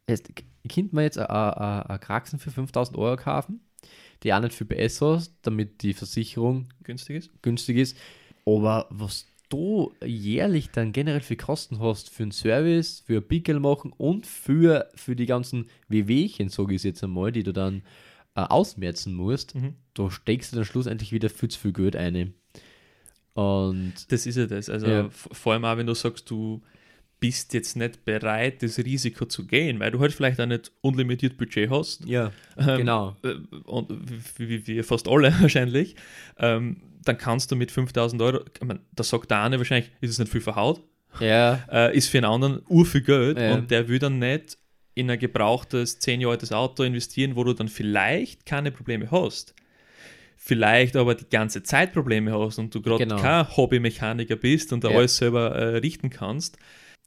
es, könnte man jetzt eine Kraxen für 5000 Euro kaufen, die auch nicht für PS hast, damit die Versicherung Günstig ist? günstig ist. Aber was du jährlich dann generell für Kosten hast, für einen Service, für ein Pickel machen und für, für die ganzen WWchen, sage ich es jetzt einmal, die du dann äh, ausmerzen musst, Mhm. da steckst du dann schlussendlich wieder viel zu viel Geld ein. Und Das ist ja das. Also Ja. vor allem auch, wenn du sagst, du bist jetzt nicht bereit, das Risiko zu gehen, weil du halt vielleicht auch nicht unlimitiert Budget hast. ja, Ähm, genau. äh, und wie, wir fast alle wahrscheinlich, ähm, dann kannst du mit 5000 Euro, ich mein, da sagt der eine wahrscheinlich, ist es nicht viel verhaut, Ja, äh, ist für einen anderen ur viel Geld Ja. und der will dann nicht in ein gebrauchtes, 10 Jahre altes Auto investieren, wo du dann vielleicht keine Probleme hast. Vielleicht aber die ganze Zeit Probleme hast und du gerade Genau. kein Hobbymechaniker bist und da Ja. alles selber äh, richten kannst.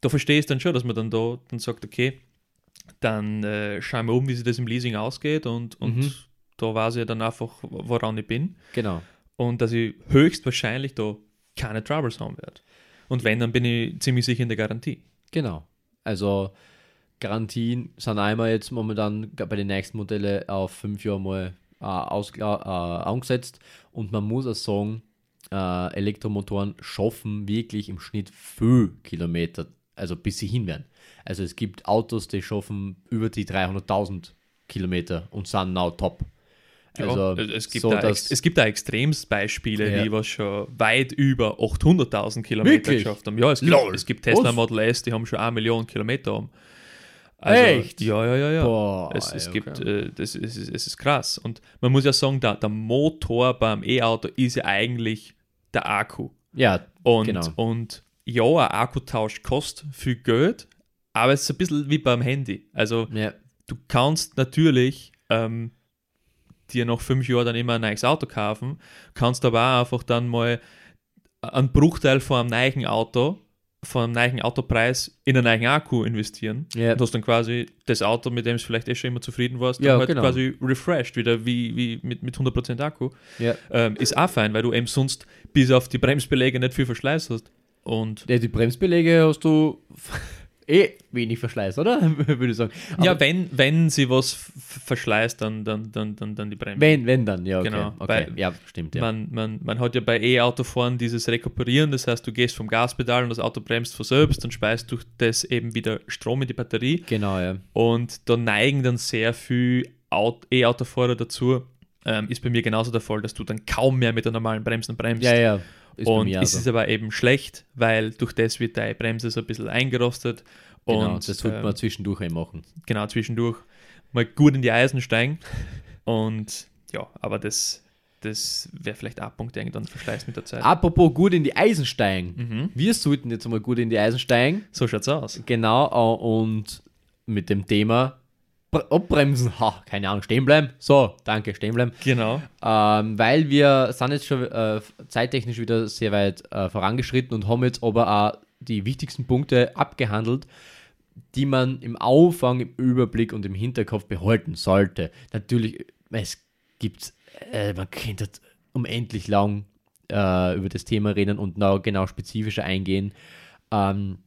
Da verstehe ich dann schon, dass man dann da dann sagt, okay, dann äh, schauen wir um, wie sich das im Leasing ausgeht und, und Mhm. da weiß ich dann einfach, woran ich bin genau. und dass ich höchstwahrscheinlich da keine Troubles haben werde. Und wenn, dann bin ich ziemlich sicher in der Garantie. Genau. Also Garantien sind einmal jetzt momentan bei den nächsten Modellen auf fünf Jahre mal äh, äh, angesetzt und man muss auch sagen, äh, Elektromotoren schaffen wirklich im Schnitt viel Kilometer, also bis sie hin werden. Also es gibt Autos, die schaffen über die 300.000 Kilometer und sind now top. Also ja, es, gibt so, da, es gibt da Extremsbeispiele, Ja. die was schon weit über 800.000 Kilometer Wirklich? geschafft haben. Ja, es gibt, Lol. es gibt Tesla? Model S, die haben schon eine Million Kilometer haben. Echt? Ja, ja, ja, ja. Boah, es, es, ey, gibt, okay. äh, das, es, ist, es ist krass. Und man muss ja sagen, der, der Motor beim E-Auto ist ja eigentlich der Akku. ja, Und, Genau. und ja, ein Akkutausch kostet viel Geld, aber es ist ein bisschen wie beim Handy. Also ja, du kannst natürlich ähm, dir nach fünf Jahren dann immer ein neues Auto kaufen, kannst aber auch einfach dann mal einen Bruchteil von einem neuen Auto, von einem neuen Autopreis in einen neuen Akku investieren. Ja. Und hast dann quasi das Auto, mit dem du vielleicht eh schon immer zufrieden warst, Ja, halt genau. quasi refreshed, wieder wie, wie mit, mit 100% Akku. ja. Ähm, ist auch fein, weil du eben sonst bis auf die Bremsbeläge nicht viel Verschleiß hast. Und Ja, die Bremsbeläge hast du eh wenig Verschleiß, oder? Würde ich sagen. Aber ja, wenn, wenn sie was verschleißt, dann, dann, dann, dann, dann die Bremse. wenn, wenn dann, ja, okay. Genau, okay. ja, stimmt, ja. Man, man, man hat ja bei E-Autofahren dieses Rekuperieren, das heißt, du gehst vom Gaspedal und das Auto bremst von selbst und speist durch das eben wieder Strom in die Batterie. genau, ja. Und da neigen dann sehr viel Aut- E-Autofahrer dazu. Ähm, ist bei mir genauso der Fall, dass du dann kaum mehr mit der normalen Bremsen bremst. Ja, ja. Ist und mir es also. ist aber eben schlecht, weil durch das wird deine Bremse so ein bisschen eingerostet. Genau, und das sollte man zwischendurch eben machen. genau zwischendurch mal gut in die Eisen steigen. Und ja, aber das, das wäre vielleicht auch ein Punkt, der irgendwann verschleißt mit der Zeit. Apropos gut in die Eisen steigen. Mhm. Wir sollten jetzt mal gut in die Eisen steigen. So schaut's aus. Genau, äh, und mit dem Thema abbremsen. Ha, keine Ahnung, stehen bleiben. So, danke, stehen bleiben. Genau. Ähm, weil wir sind jetzt schon äh, zeittechnisch wieder sehr weit äh, vorangeschritten und haben jetzt aber auch die wichtigsten Punkte abgehandelt, die man im Aufwang, im Überblick und im Hinterkopf behalten sollte. Natürlich, es gibt äh, man könnte unendlich lang äh, über das Thema reden und genau spezifischer eingehen. Ähm,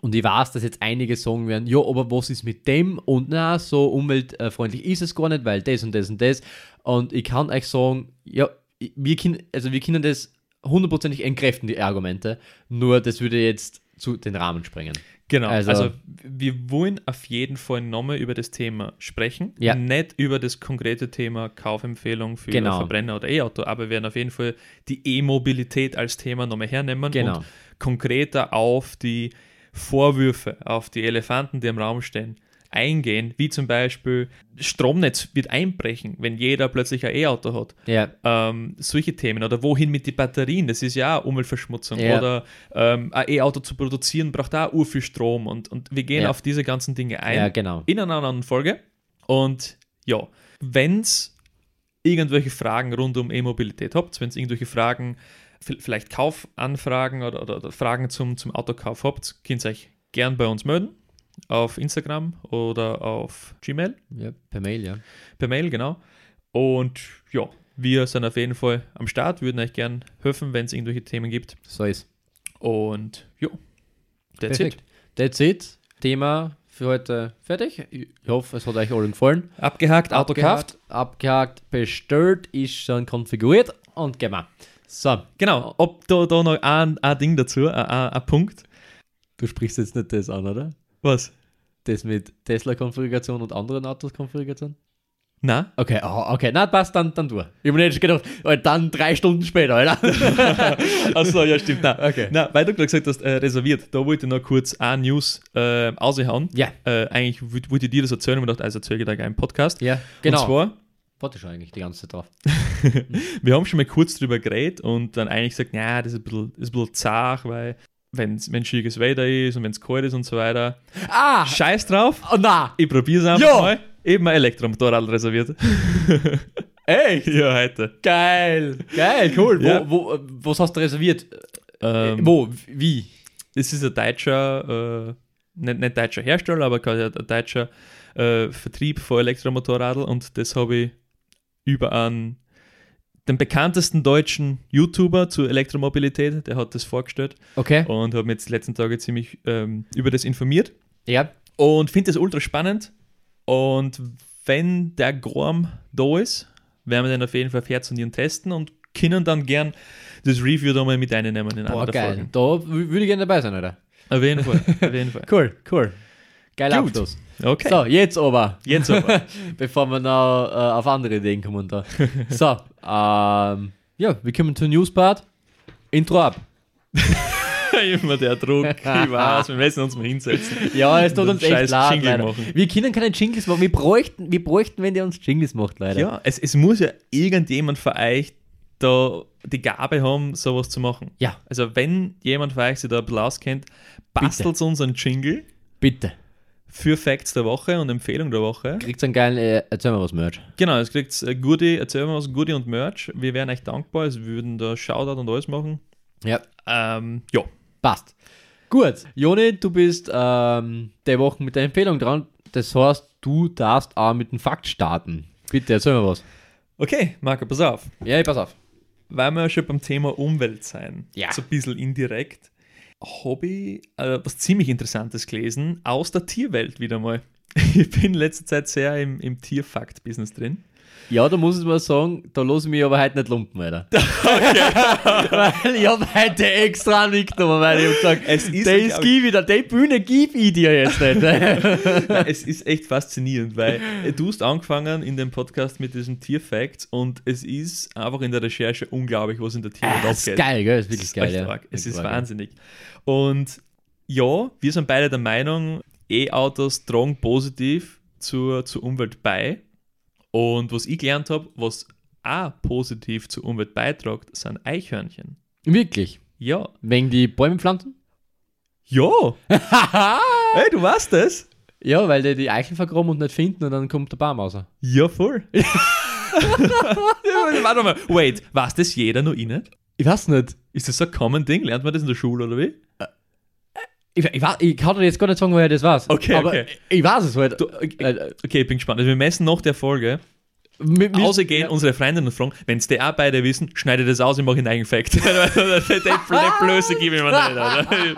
und ich weiß, dass jetzt einige sagen werden, ja, aber was ist mit dem? Und na, so umweltfreundlich ist es gar nicht, weil das und das und das. Und ich kann euch sagen, ja, wir können, also wir können das hundertprozentig entkräften, die Argumente. Nur das würde jetzt zu den Rahmen sprengen. Genau, also, Also- wir wollen auf jeden Fall nochmal über das Thema sprechen. Ja. Nicht über das konkrete Thema Kaufempfehlung für Genau. Verbrenner oder E-Auto, aber wir werden auf jeden Fall die E-Mobilität als Thema nochmal hernehmen Genau. und konkreter auf die Vorwürfe, auf die Elefanten, die im Raum stehen, eingehen, wie zum Beispiel Stromnetz wird einbrechen, wenn jeder plötzlich ein E-Auto hat Ja, ähm, solche Themen oder wohin mit den Batterien, das ist ja auch Umweltverschmutzung Ja. oder ähm, ein E-Auto zu produzieren braucht auch ur viel Strom und, und wir gehen Ja. auf diese ganzen Dinge ein ja, genau. in einer anderen Folge und ja, wenn es irgendwelche Fragen rund um E-Mobilität habt, wenn es irgendwelche Fragen, vielleicht Kaufanfragen oder, oder, oder Fragen zum, zum Autokauf habt, könnt ihr euch gern bei uns melden auf Instagram oder auf Gmail Ja, per Mail, ja. per Mail, genau. Und ja, wir sind auf jeden Fall am Start, würden euch gern helfen, wenn es irgendwelche Themen gibt. So ist. Und ja, that's Perfekt. That's it. Thema für heute fertig. Ich hoffe, es hat euch allen gefallen. it. Abgehakt, Auto gekauft. Abgehakt, bestellt, ist schon konfiguriert und gehen wir. So, Genau, ob da, da noch ein, ein Ding dazu, ein, ein, ein Punkt. du sprichst jetzt nicht das an, oder? Was? Das mit Tesla-Konfiguration und anderen Autos-Konfiguration? Na? Okay, oh, okay, na passt, dann, dann du. Ich hab mir jetzt gedacht, Alter, dann drei Stunden später, Alter. Achso, ja, stimmt. Na, Okay. na, weil du gerade gesagt hast, äh, reserviert, da wollte ich noch kurz eine News äh, raushauen. Ja, Äh, eigentlich wollte ich dir das erzählen und mir gedacht, also erzähle ich dir gleich im Podcast. ja, genau. Und zwar, Warte schon eigentlich die ganze Zeit drauf. wir haben schon mal kurz drüber geredet und dann eigentlich gesagt, ja, das ist ein bisschen, ist ein bisschen zart, weil wenn es schwieriges Wetter ist und wenn es kalt ist und so weiter. Ah! Scheiß drauf, Oh, na! ich probiere es einfach Ja. mal. Eben ein Elektromotorrad reserviert. Echt? ja, heute. Geil! Geil, cool. Ja. Wo, wo, was hast du reserviert? Ähm, Wo? Wie? Es ist ein deutscher, äh, nicht, nicht deutscher Hersteller, aber quasi ein deutscher äh, Vertrieb von Elektromotorradl und das habe ich über einen, den bekanntesten deutschen YouTuber zur Elektromobilität, der hat das vorgestellt Okay. und habe mich jetzt die letzten Tage ziemlich ähm, über das informiert Ja. und finde das ultra spannend und wenn der Gorm da ist, werden wir den auf jeden Fall Herz und testen und können dann gern das Review da mal mit reinnehmen in einer Boah, der geil. Folgen. Da wü- würde ich gerne dabei sein, Alter. Auf jeden Fall, auf jeden Fall. Cool, cool. Geiler Gut. Abschluss. Okay, So, jetzt aber. jetzt aber. Bevor wir noch äh, auf andere Ideen kommen da. so, ähm, ja, wir kommen zur News-Part. Intro ab. Immer der Druck, ich weiß, wir müssen uns mal hinsetzen. Ja, es tut uns echt leid. Wir können keine Jingles machen. Wir bräuchten, wir bräuchten, wenn der uns Jingles macht, leider. Ja, es, es muss ja irgendjemand für euch da die Gabe haben, sowas zu machen. Ja, Also wenn jemand von euch sich da ein bisschen auskennt, bastelt uns einen Jingle bitte. Für Facts der Woche und Empfehlung der Woche. Kriegt einen geilen, äh, erzähl mal was Merch. Genau, es kriegt äh, Goodie, erzählen wir was, Goodie und Merch. Wir wären euch dankbar, also wir würden da Shoutout und alles machen. Ja, Ähm, ja, passt. Gut, Joni, du bist ähm, der Woche mit der Empfehlung dran. Das heißt, du darfst auch mit dem Fakt starten. Bitte, erzähl mal was. okay, Marco, pass auf. Ja, pass auf. weil wir ja schon beim Thema Umwelt sein, Ja. so ein bisschen indirekt, ich äh, was ziemlich Interessantes gelesen aus der Tierwelt wieder mal. Ich bin in letzter Zeit sehr im, im Tierfakt-Business drin. Ja, da muss ich mal sagen, da los ich mich aber heute nicht lumpen, Alter. weil ich habe heute extra mitgenommen, weil ich hab gesagt, Es ist, das gebe ich dir, die Bühne gebe ich dir jetzt nicht. Es ist echt faszinierend, weil äh, du hast angefangen in dem Podcast mit diesen Tierfacts und es ist einfach in der Recherche unglaublich, was in der Tierwelt das ist abgeht. geil, gell? Das ist wirklich geil, ja. Es ist wahnsinnig. Und ja, wir sind beide der Meinung, E-Autos tragen positiv zur, zur Umwelt bei. Und was ich gelernt habe, was auch positiv zur Umwelt beiträgt, sind Eichhörnchen. Wirklich. Ja. Wegen die Bäume pflanzen? Ja! Hey, du weißt das? Ja, weil die die Eicheln vergraben und nicht finden und dann kommt der Baum raus. Ja, voll. warte mal. Wait, weiß das jeder nur innen? Ich weiß nicht. Ist das so ein common Ding? Lernt man das in der Schule oder wie? Ich, ich, ich kann dir jetzt gar nicht sagen, woher das weiß. Okay, aber okay. ich weiß es halt. Du, Äh, Okay, ich bin gespannt. Also wir messen nach der Folge Mit, Ausgehen, unsere Freundinnen fragen, wenn es die auch beide wissen, schneide das aus, ich mache einen eigenen Fact. den Blöße gebe ich mir nicht.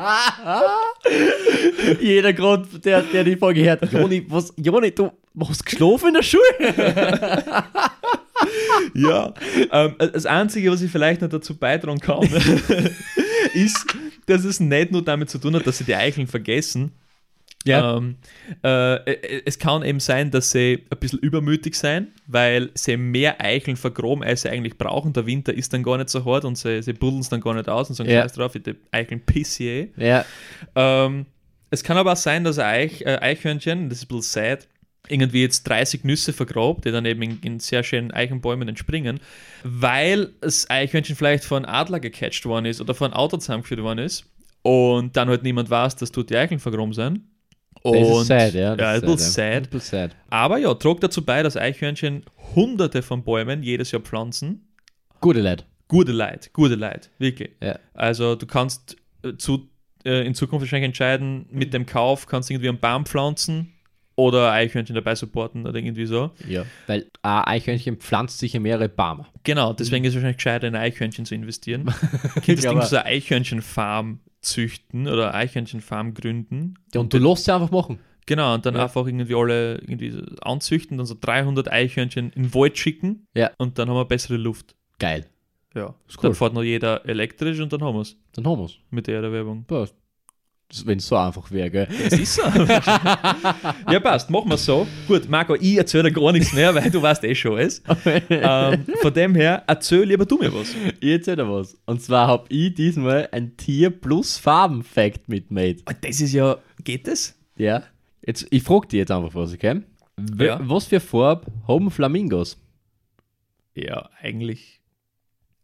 Jeder gerade, der, der die Folge hört. Joni, was, Joni, du hast geschlafen in der Schule? Ja, ähm, das Einzige, was ich vielleicht noch dazu beitragen kann, ist, dass es nicht nur damit zu tun hat, dass sie die Eicheln vergessen. Ähm, äh, äh, es kann eben sein, dass sie ein bisschen übermütig sein, weil sie mehr Eicheln vergroben, als sie eigentlich brauchen. Der Winter ist dann gar nicht so hart und sie, sie buddeln es dann gar nicht aus und sagen, Ja. scheiß drauf, die Eicheln piss ich eh. ja. Ähm, es kann aber auch sein, dass ein Eich, äh, Eichhörnchen, das ist ein bisschen sad, irgendwie jetzt 30 Nüsse vergrabt, die dann eben in, in sehr schönen Eichenbäumen entspringen, weil das Eichhörnchen vielleicht von Adler gecatcht worden ist oder von Auto zusammengeführt worden ist und dann halt niemand weiß, dass dort die Eicheln vergraben sind. Und, Das ist sad, ja. ja, Das bisschen ist sad. Ein bisschen sad. Aber ja, trug dazu bei, dass Eichhörnchen hunderte von Bäumen jedes Jahr pflanzen. Gute Leute. Gute Leid, gute Leid, wirklich. Ja. Also du kannst äh, zu, äh, in Zukunft wahrscheinlich entscheiden, mit dem Kauf kannst du irgendwie einen Baum pflanzen oder Eichhörnchen dabei supporten oder irgendwie so. Ja. Weil ein Eichhörnchen pflanzt sich ja mehrere Bäume. Genau, deswegen ist es wahrscheinlich gescheiter, in ein Eichhörnchen zu investieren. Könntest du so eine Eichhörnchenfarm züchten oder Eichhörnchenfarm gründen. Ja, und du lässt sie einfach machen. Genau, und dann Ja. einfach irgendwie alle irgendwie anzüchten, dann so 300 Eichhörnchen in den Wald schicken Ja. und dann haben wir bessere Luft. Geil. Ja, Ist dann cool. fährt noch jeder elektrisch und dann haben wir es Dann haben wir es. mit der Werbung. Passt. Wenn es so einfach wäre, gell? Das ist so. ja, passt, machen wir so. Gut, Marco, ich erzähle dir gar nichts mehr, weil du weißt eh schon alles. ähm, von dem her, erzähl lieber du mir was. Ich erzähl dir was. Und zwar habe ich diesmal ein Tier plus Farben-Fact mitmade. Und das ist ja, geht das? Ja. Jetzt, ich frage dich jetzt einfach was, okay? Ja. Was für Farbe haben Flamingos? Ja, eigentlich.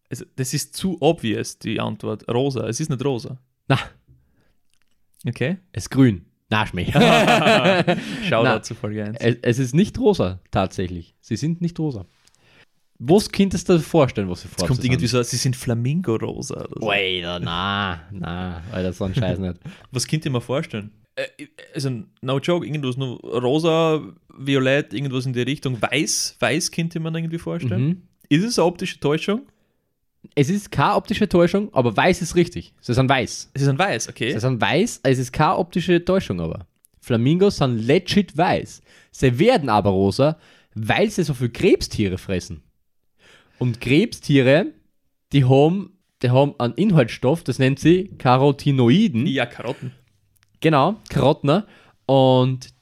Also, das ist zu obvious, die Antwort. Rosa. Es ist nicht rosa. Na, Okay. es ist grün. Na, Schmäh. Schau Na. da zu Folge 1. es, es ist nicht rosa, tatsächlich. Sie sind nicht rosa. Was könntest du dir vorstellen, was sie Farbe kommt irgendwie so, sie sind Flamingo-rosa so. Alter, na, na, Alter, so ein Scheiß nicht. Was könnt ihr mir vorstellen? Äh, also, no joke, irgendwas nur rosa, violett, irgendwas in die Richtung. Weiß, weiß könnt ihr mir irgendwie vorstellen? Mhm. Ist es eine optische Täuschung? Es ist keine optische Täuschung, aber weiß ist richtig. Sie sind weiß. Es ist ein Weiß, okay. Sie sind weiß, es ist keine optische Täuschung aber. Flamingos sind legit weiß. Sie werden aber rosa, weil sie so viel Krebstiere fressen. Und Krebstiere, die haben, die haben einen Inhaltsstoff, das nennt sie Carotinoiden. Ja, Karotten. Genau, Karotner. Und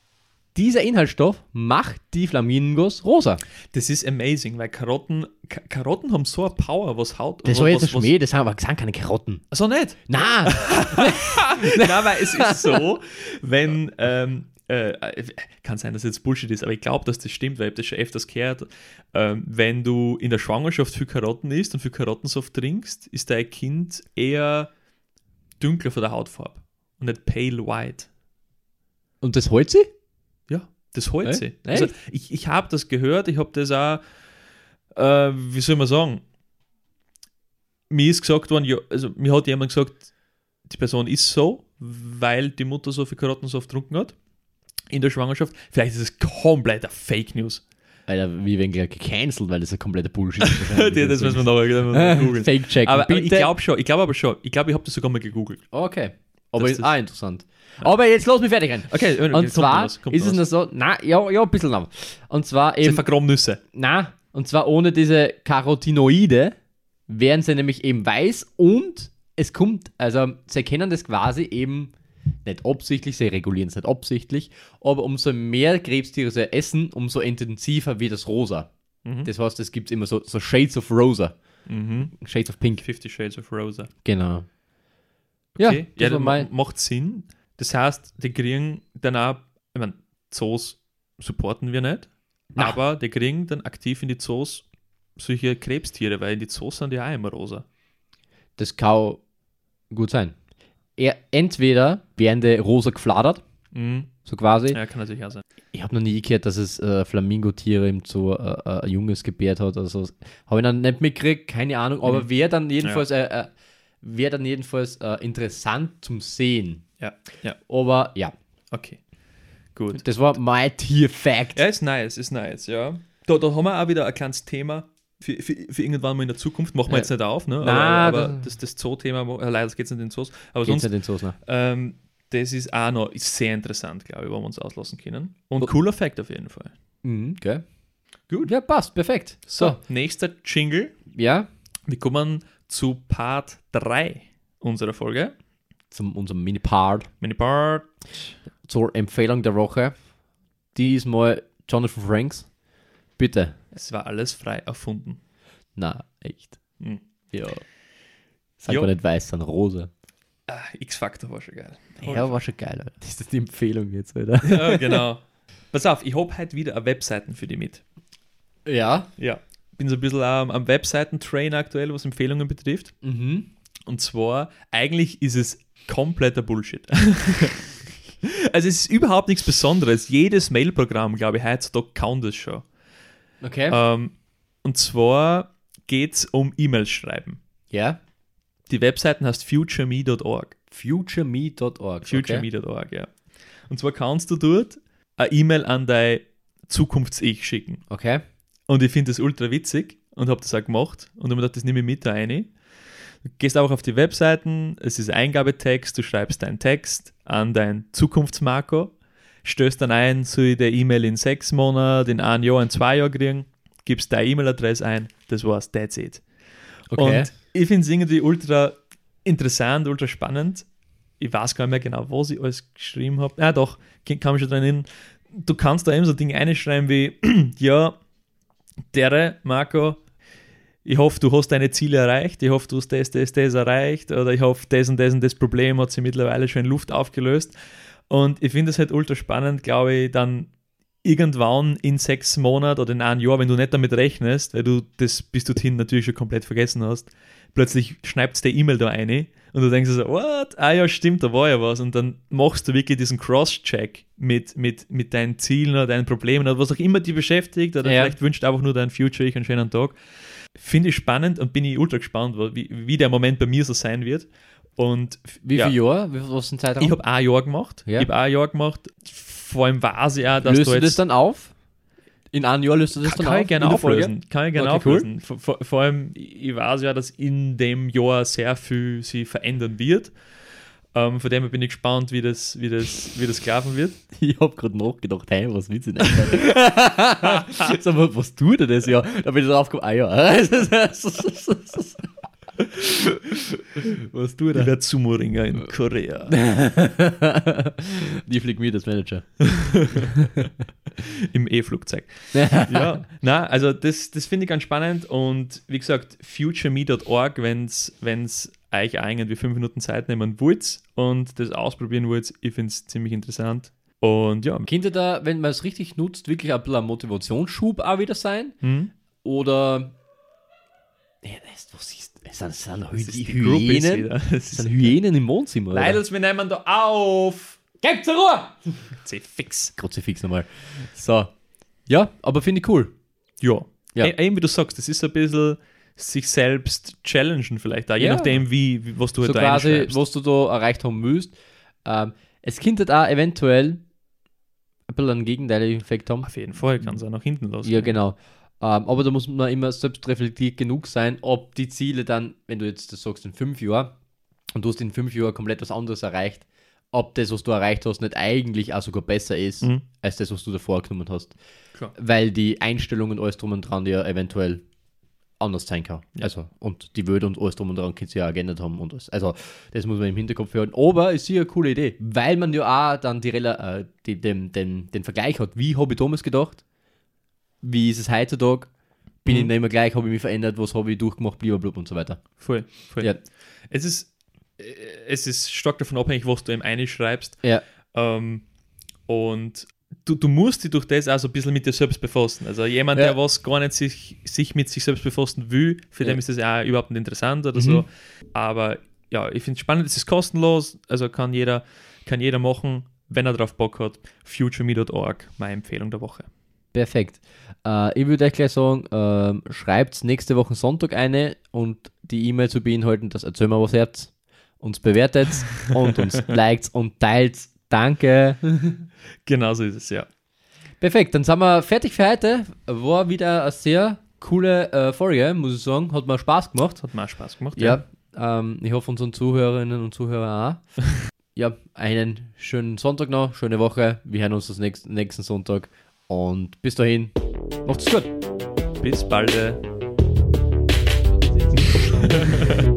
dieser Inhaltsstoff macht die Flamingos rosa. Das ist amazing, weil Karotten, Ka Karotten haben so eine Power, was Haut. Das was, war jetzt ein Schmäh, das sind aber das keine Karotten. So nicht. Na, Nein, weil es ist so, wenn, ähm, äh, kann sein, dass jetzt Bullshit ist, aber ich glaube, dass das stimmt, weil ich das schon öfters gehört. Ähm, wenn du in der Schwangerschaft viel Karotten isst und viel Karottensaft trinkst, ist dein Kind eher dunkler von der Hautfarbe und nicht pale white. und das holt sie? Ja, das Echt? sie. Also, ich ich habe das gehört, ich habe das auch, äh, wie soll man sagen, mir ist gesagt worden, ja, also mir hat jemand gesagt, die Person ist so, weil die Mutter so viel Karottensaft getrunken hat in der Schwangerschaft. Vielleicht ist es kompletter Fake News. Alter, wir werden gleich gecancelt, weil das ein kompletter Bullshit ist. Ja, das müssen wir nachher googeln. Fake checken. Aber, aber ich bitte. glaube schon, ich glaube aber schon, ich glaube, ich habe das sogar mal gegoogelt. Okay. Aber ist ist- auch interessant. Aber jetzt lass mich fertig rein. Okay, okay, Und kommt zwar kommt ist noch es noch so, na, ja, ja, ein bisschen noch. Und zwar eben, vergraben Nüsse. na, und zwar ohne diese Carotinoide wären sie nämlich eben weiß und es kommt, also sie erkennen das quasi eben nicht absichtlich, sie regulieren es nicht absichtlich, aber umso mehr Krebstiere sie essen, umso intensiver wird das rosa. Mhm. Das heißt, es gibt immer so, so Shades of Rosa, Mhm. Shades of Pink. Fifty Shades of Rosa. Genau. Okay. Ja, Ja, das mein, macht Sinn. Das heißt, die kriegen dann auch, ich meine, Zoos supporten wir nicht, Na. aber die kriegen dann aktiv in die Zoos solche Krebstiere, weil in die Zoos sind die auch immer rosa. das kann gut sein. Er, entweder werden die rosa gefladert, Mhm. so quasi. Ja, kann natürlich auch sein. Ich habe noch nie gehört, dass es äh, Flamingo-Tiere im Zoo äh, äh, ein Junges gebärt hat. Also habe ich dann nicht mitgekriegt, keine Ahnung. Aber Mhm. wäre dann jedenfalls, äh, äh, wär dann jedenfalls äh, interessant zum Sehen. Ja, ja, Aber ja, okay. Gut. das war mein Tier-Fact. Ja, ist nice, ist nice, ja. Da, da haben wir auch wieder ein kleines Thema für, für, für irgendwann mal in der Zukunft. Machen wir Ja. jetzt nicht auf, ne? Nein, aber, aber das- das, Zoo-Thema, leider geht es nicht in den Zoos. Aber Geht's sonst, nicht in Soße, ne? ähm, das ist auch noch sehr interessant, glaube ich, wo wir uns auslassen können. Und Oh. cooler Fact auf jeden Fall. Mhm, gell? Gut. Ja, passt, perfekt. So, So, nächster Jingle. ja, Wir kommen zu Part 3 unserer Folge. Zum unserem Mini-Part. Mini Part. zur Empfehlung der Woche. Diesmal Jonathan Franks. Bitte. Es war alles frei erfunden. Na, echt. Hm. Ja. Sag mal nicht weiß, sondern rosa. Ah, X-Factor war schon geil. Ja, war schon geil, Alter. Das ist die Empfehlung jetzt, Alter. ja, genau. Pass auf, ich habe heute wieder eine Webseiten für die mit. Ja. Ja. Bin so ein bisschen am, am Webseiten-Train aktuell, was Empfehlungen betrifft. Mhm. Und zwar, eigentlich ist es kompletter Bullshit. also es ist überhaupt nichts Besonderes. Jedes Mailprogramm, glaube ich, heutzutage kann das schon. Okay. Ähm, und zwar geht es um E-Mails schreiben. ja. Die Webseiten heißt futureme.org. Futureme.org. Futureme.org, ja. Und zwar kannst du dort eine E-Mail an dein Zukunfts-Ich schicken. Okay. Und ich finde das ultra witzig und habe das auch gemacht und habe mir gedacht, das nehme ich mit da rein. Du gehst auch auf die Webseiten, es ist Eingabetext, du schreibst deinen Text an dein Zukunftsmarco, stößt dann ein, ich der E-Mail in sechs Monaten, in ein Jahr, in zwei Jahr kriegen, gibst deine E-Mail-Adresse ein, das war's, that's it. Okay. Und ich finde es irgendwie ultra interessant, ultra spannend. Ich weiß gar nicht mehr genau, was ich alles geschrieben habe. Ja, doch, kann kann mich schon dran erinnern. Du kannst da eben so Dinge einschreiben wie, ja, dere, Marco, ich hoffe, du hast deine Ziele erreicht, ich hoffe, du hast das, das, das erreicht oder ich hoffe, das und das und das Problem hat sich mittlerweile schon in Luft aufgelöst. Und ich finde es halt ultra spannend, glaube ich, dann irgendwann in sechs Monaten oder in einem Jahr, wenn du nicht damit rechnest, weil du das bis dorthin natürlich schon komplett vergessen hast, plötzlich schneidest der E-Mail da eine und du denkst dir so, what? Ah ja, stimmt, da war ja was. Und dann machst du wirklich diesen Cross-Check mit, mit, mit deinen Zielen oder deinen Problemen oder was auch immer dich beschäftigt oder Ja. vielleicht wünscht einfach nur dein Future ich einen schönen Tag. Finde ich spannend und bin ich ultra gespannt, wie, wie der Moment bei mir so sein wird. Und Wie ja, viel Jahr? Was ist ein Zeitraum? ich habe ein Jahr gemacht. Ja. Ich habe ein Jahr gemacht. Vor allem weiß ich auch, dass löst du du jetzt das dann auf? In einem Jahr löst du das kann, dann kann auf? ich gerne auflösen. Kann ich gerne Okay, cool. auflösen. Vor, vor, vor allem, ich weiß ja, dass in dem Jahr sehr viel sich verändern wird. Ähm, von dem her bin ich gespannt, wie das, wie das, wie das laufen wird. Ich hab gerade nachgedacht, hey, was willst du denn? Sag mal, was tut er das ja? Da bin ich drauf gekommen, ah ja. was tut Ich er? werde Sumo-Ringer in Korea. Die fliegt mir das Manager. Im E-Flugzeug. ja, na, also das, das finde ich ganz spannend und wie gesagt, futureme.org, wenn es euch irgendwie fünf Minuten Zeit nehmen wollt und das ausprobieren wollt, ich finde es ziemlich interessant. Und ja, Könnte da, wenn man es richtig nutzt, wirklich ein bisschen ein Motivationsschub auch wieder sein? hm? Oder. Ja, das, was ist, es sind, es sind Das ist die Hyänen. Das sind Hyänen im Wohnzimmer. Leidels, wir nehmen da auf. Gebt zur Ruhe! Fix. Kruzifix nochmal. So. Ja, aber finde ich cool. Ja. Ja. ja. Eben wie du sagst, das ist ein bisschen sich selbst challengen vielleicht auch, je Ja. nachdem, wie, wie was du so halt da quasi, was du da erreicht haben willst. Ähm, es könnte da eventuell ein bisschen einen gegenteiligen Effekt haben. Auf jeden Fall kann es auch nach hinten losgehen. Ja, genau. Ähm, aber da muss man immer selbst reflektiert genug sein, ob die Ziele dann, wenn du jetzt das sagst, in fünf Jahren und du hast in fünf Jahren komplett was anderes erreicht, ob das, was du erreicht hast, nicht eigentlich auch sogar besser ist, Mhm. als das, was du davor genommen hast. Klar. Weil die Einstellungen und alles drum und dran ja eventuell anders sein kann. Ja. Also, und die Würde und alles drum und dran kann sich ja geändert haben und alles. Also, das muss man im Hinterkopf hören. Aber ist sicher eine coole Idee, weil man ja auch dann die, äh, die, den, den, den Vergleich hat. Wie habe ich damals gedacht? Wie ist es heutzutage? Bin ich Mhm. nicht immer gleich? Habe ich mich verändert? Was habe ich durchgemacht? Blablabla und so weiter. Voll, voll. Ja. Es ist, äh, es ist stark davon abhängig, was du im eine schreibst. Ja. Ähm, und du, du musst dich durch das auch so ein bisschen mit dir selbst befassen. Also jemand, Ja. der was gar nicht sich, sich mit sich selbst befassen will, für Ja. den ist das auch überhaupt nicht interessant oder Mhm. so. Aber ja, ich finde es spannend, es ist kostenlos, also kann jeder, kann jeder machen, wenn er drauf Bock hat. futureme.org, meine Empfehlung der Woche. Perfekt. Äh, ich würde euch gleich sagen, ähm, schreibt nächste Woche Sonntag eine und die E-Mail zu beinhalten, das erzählen wir was Herz, uns bewertet und uns liked und teilt. Danke. Genau so ist es, ja. Perfekt, dann sind wir fertig für heute. War wieder eine sehr coole äh, Folge, muss ich sagen. Hat mir Spaß gemacht. Hat mir auch Spaß gemacht. Ja, ähm, ich hoffe unseren Zuhörerinnen und Zuhörern auch. ja, einen schönen Sonntag noch, schöne Woche. Wir hören uns das nächsten, nächsten Sonntag. Und bis dahin, macht's gut. Bis bald.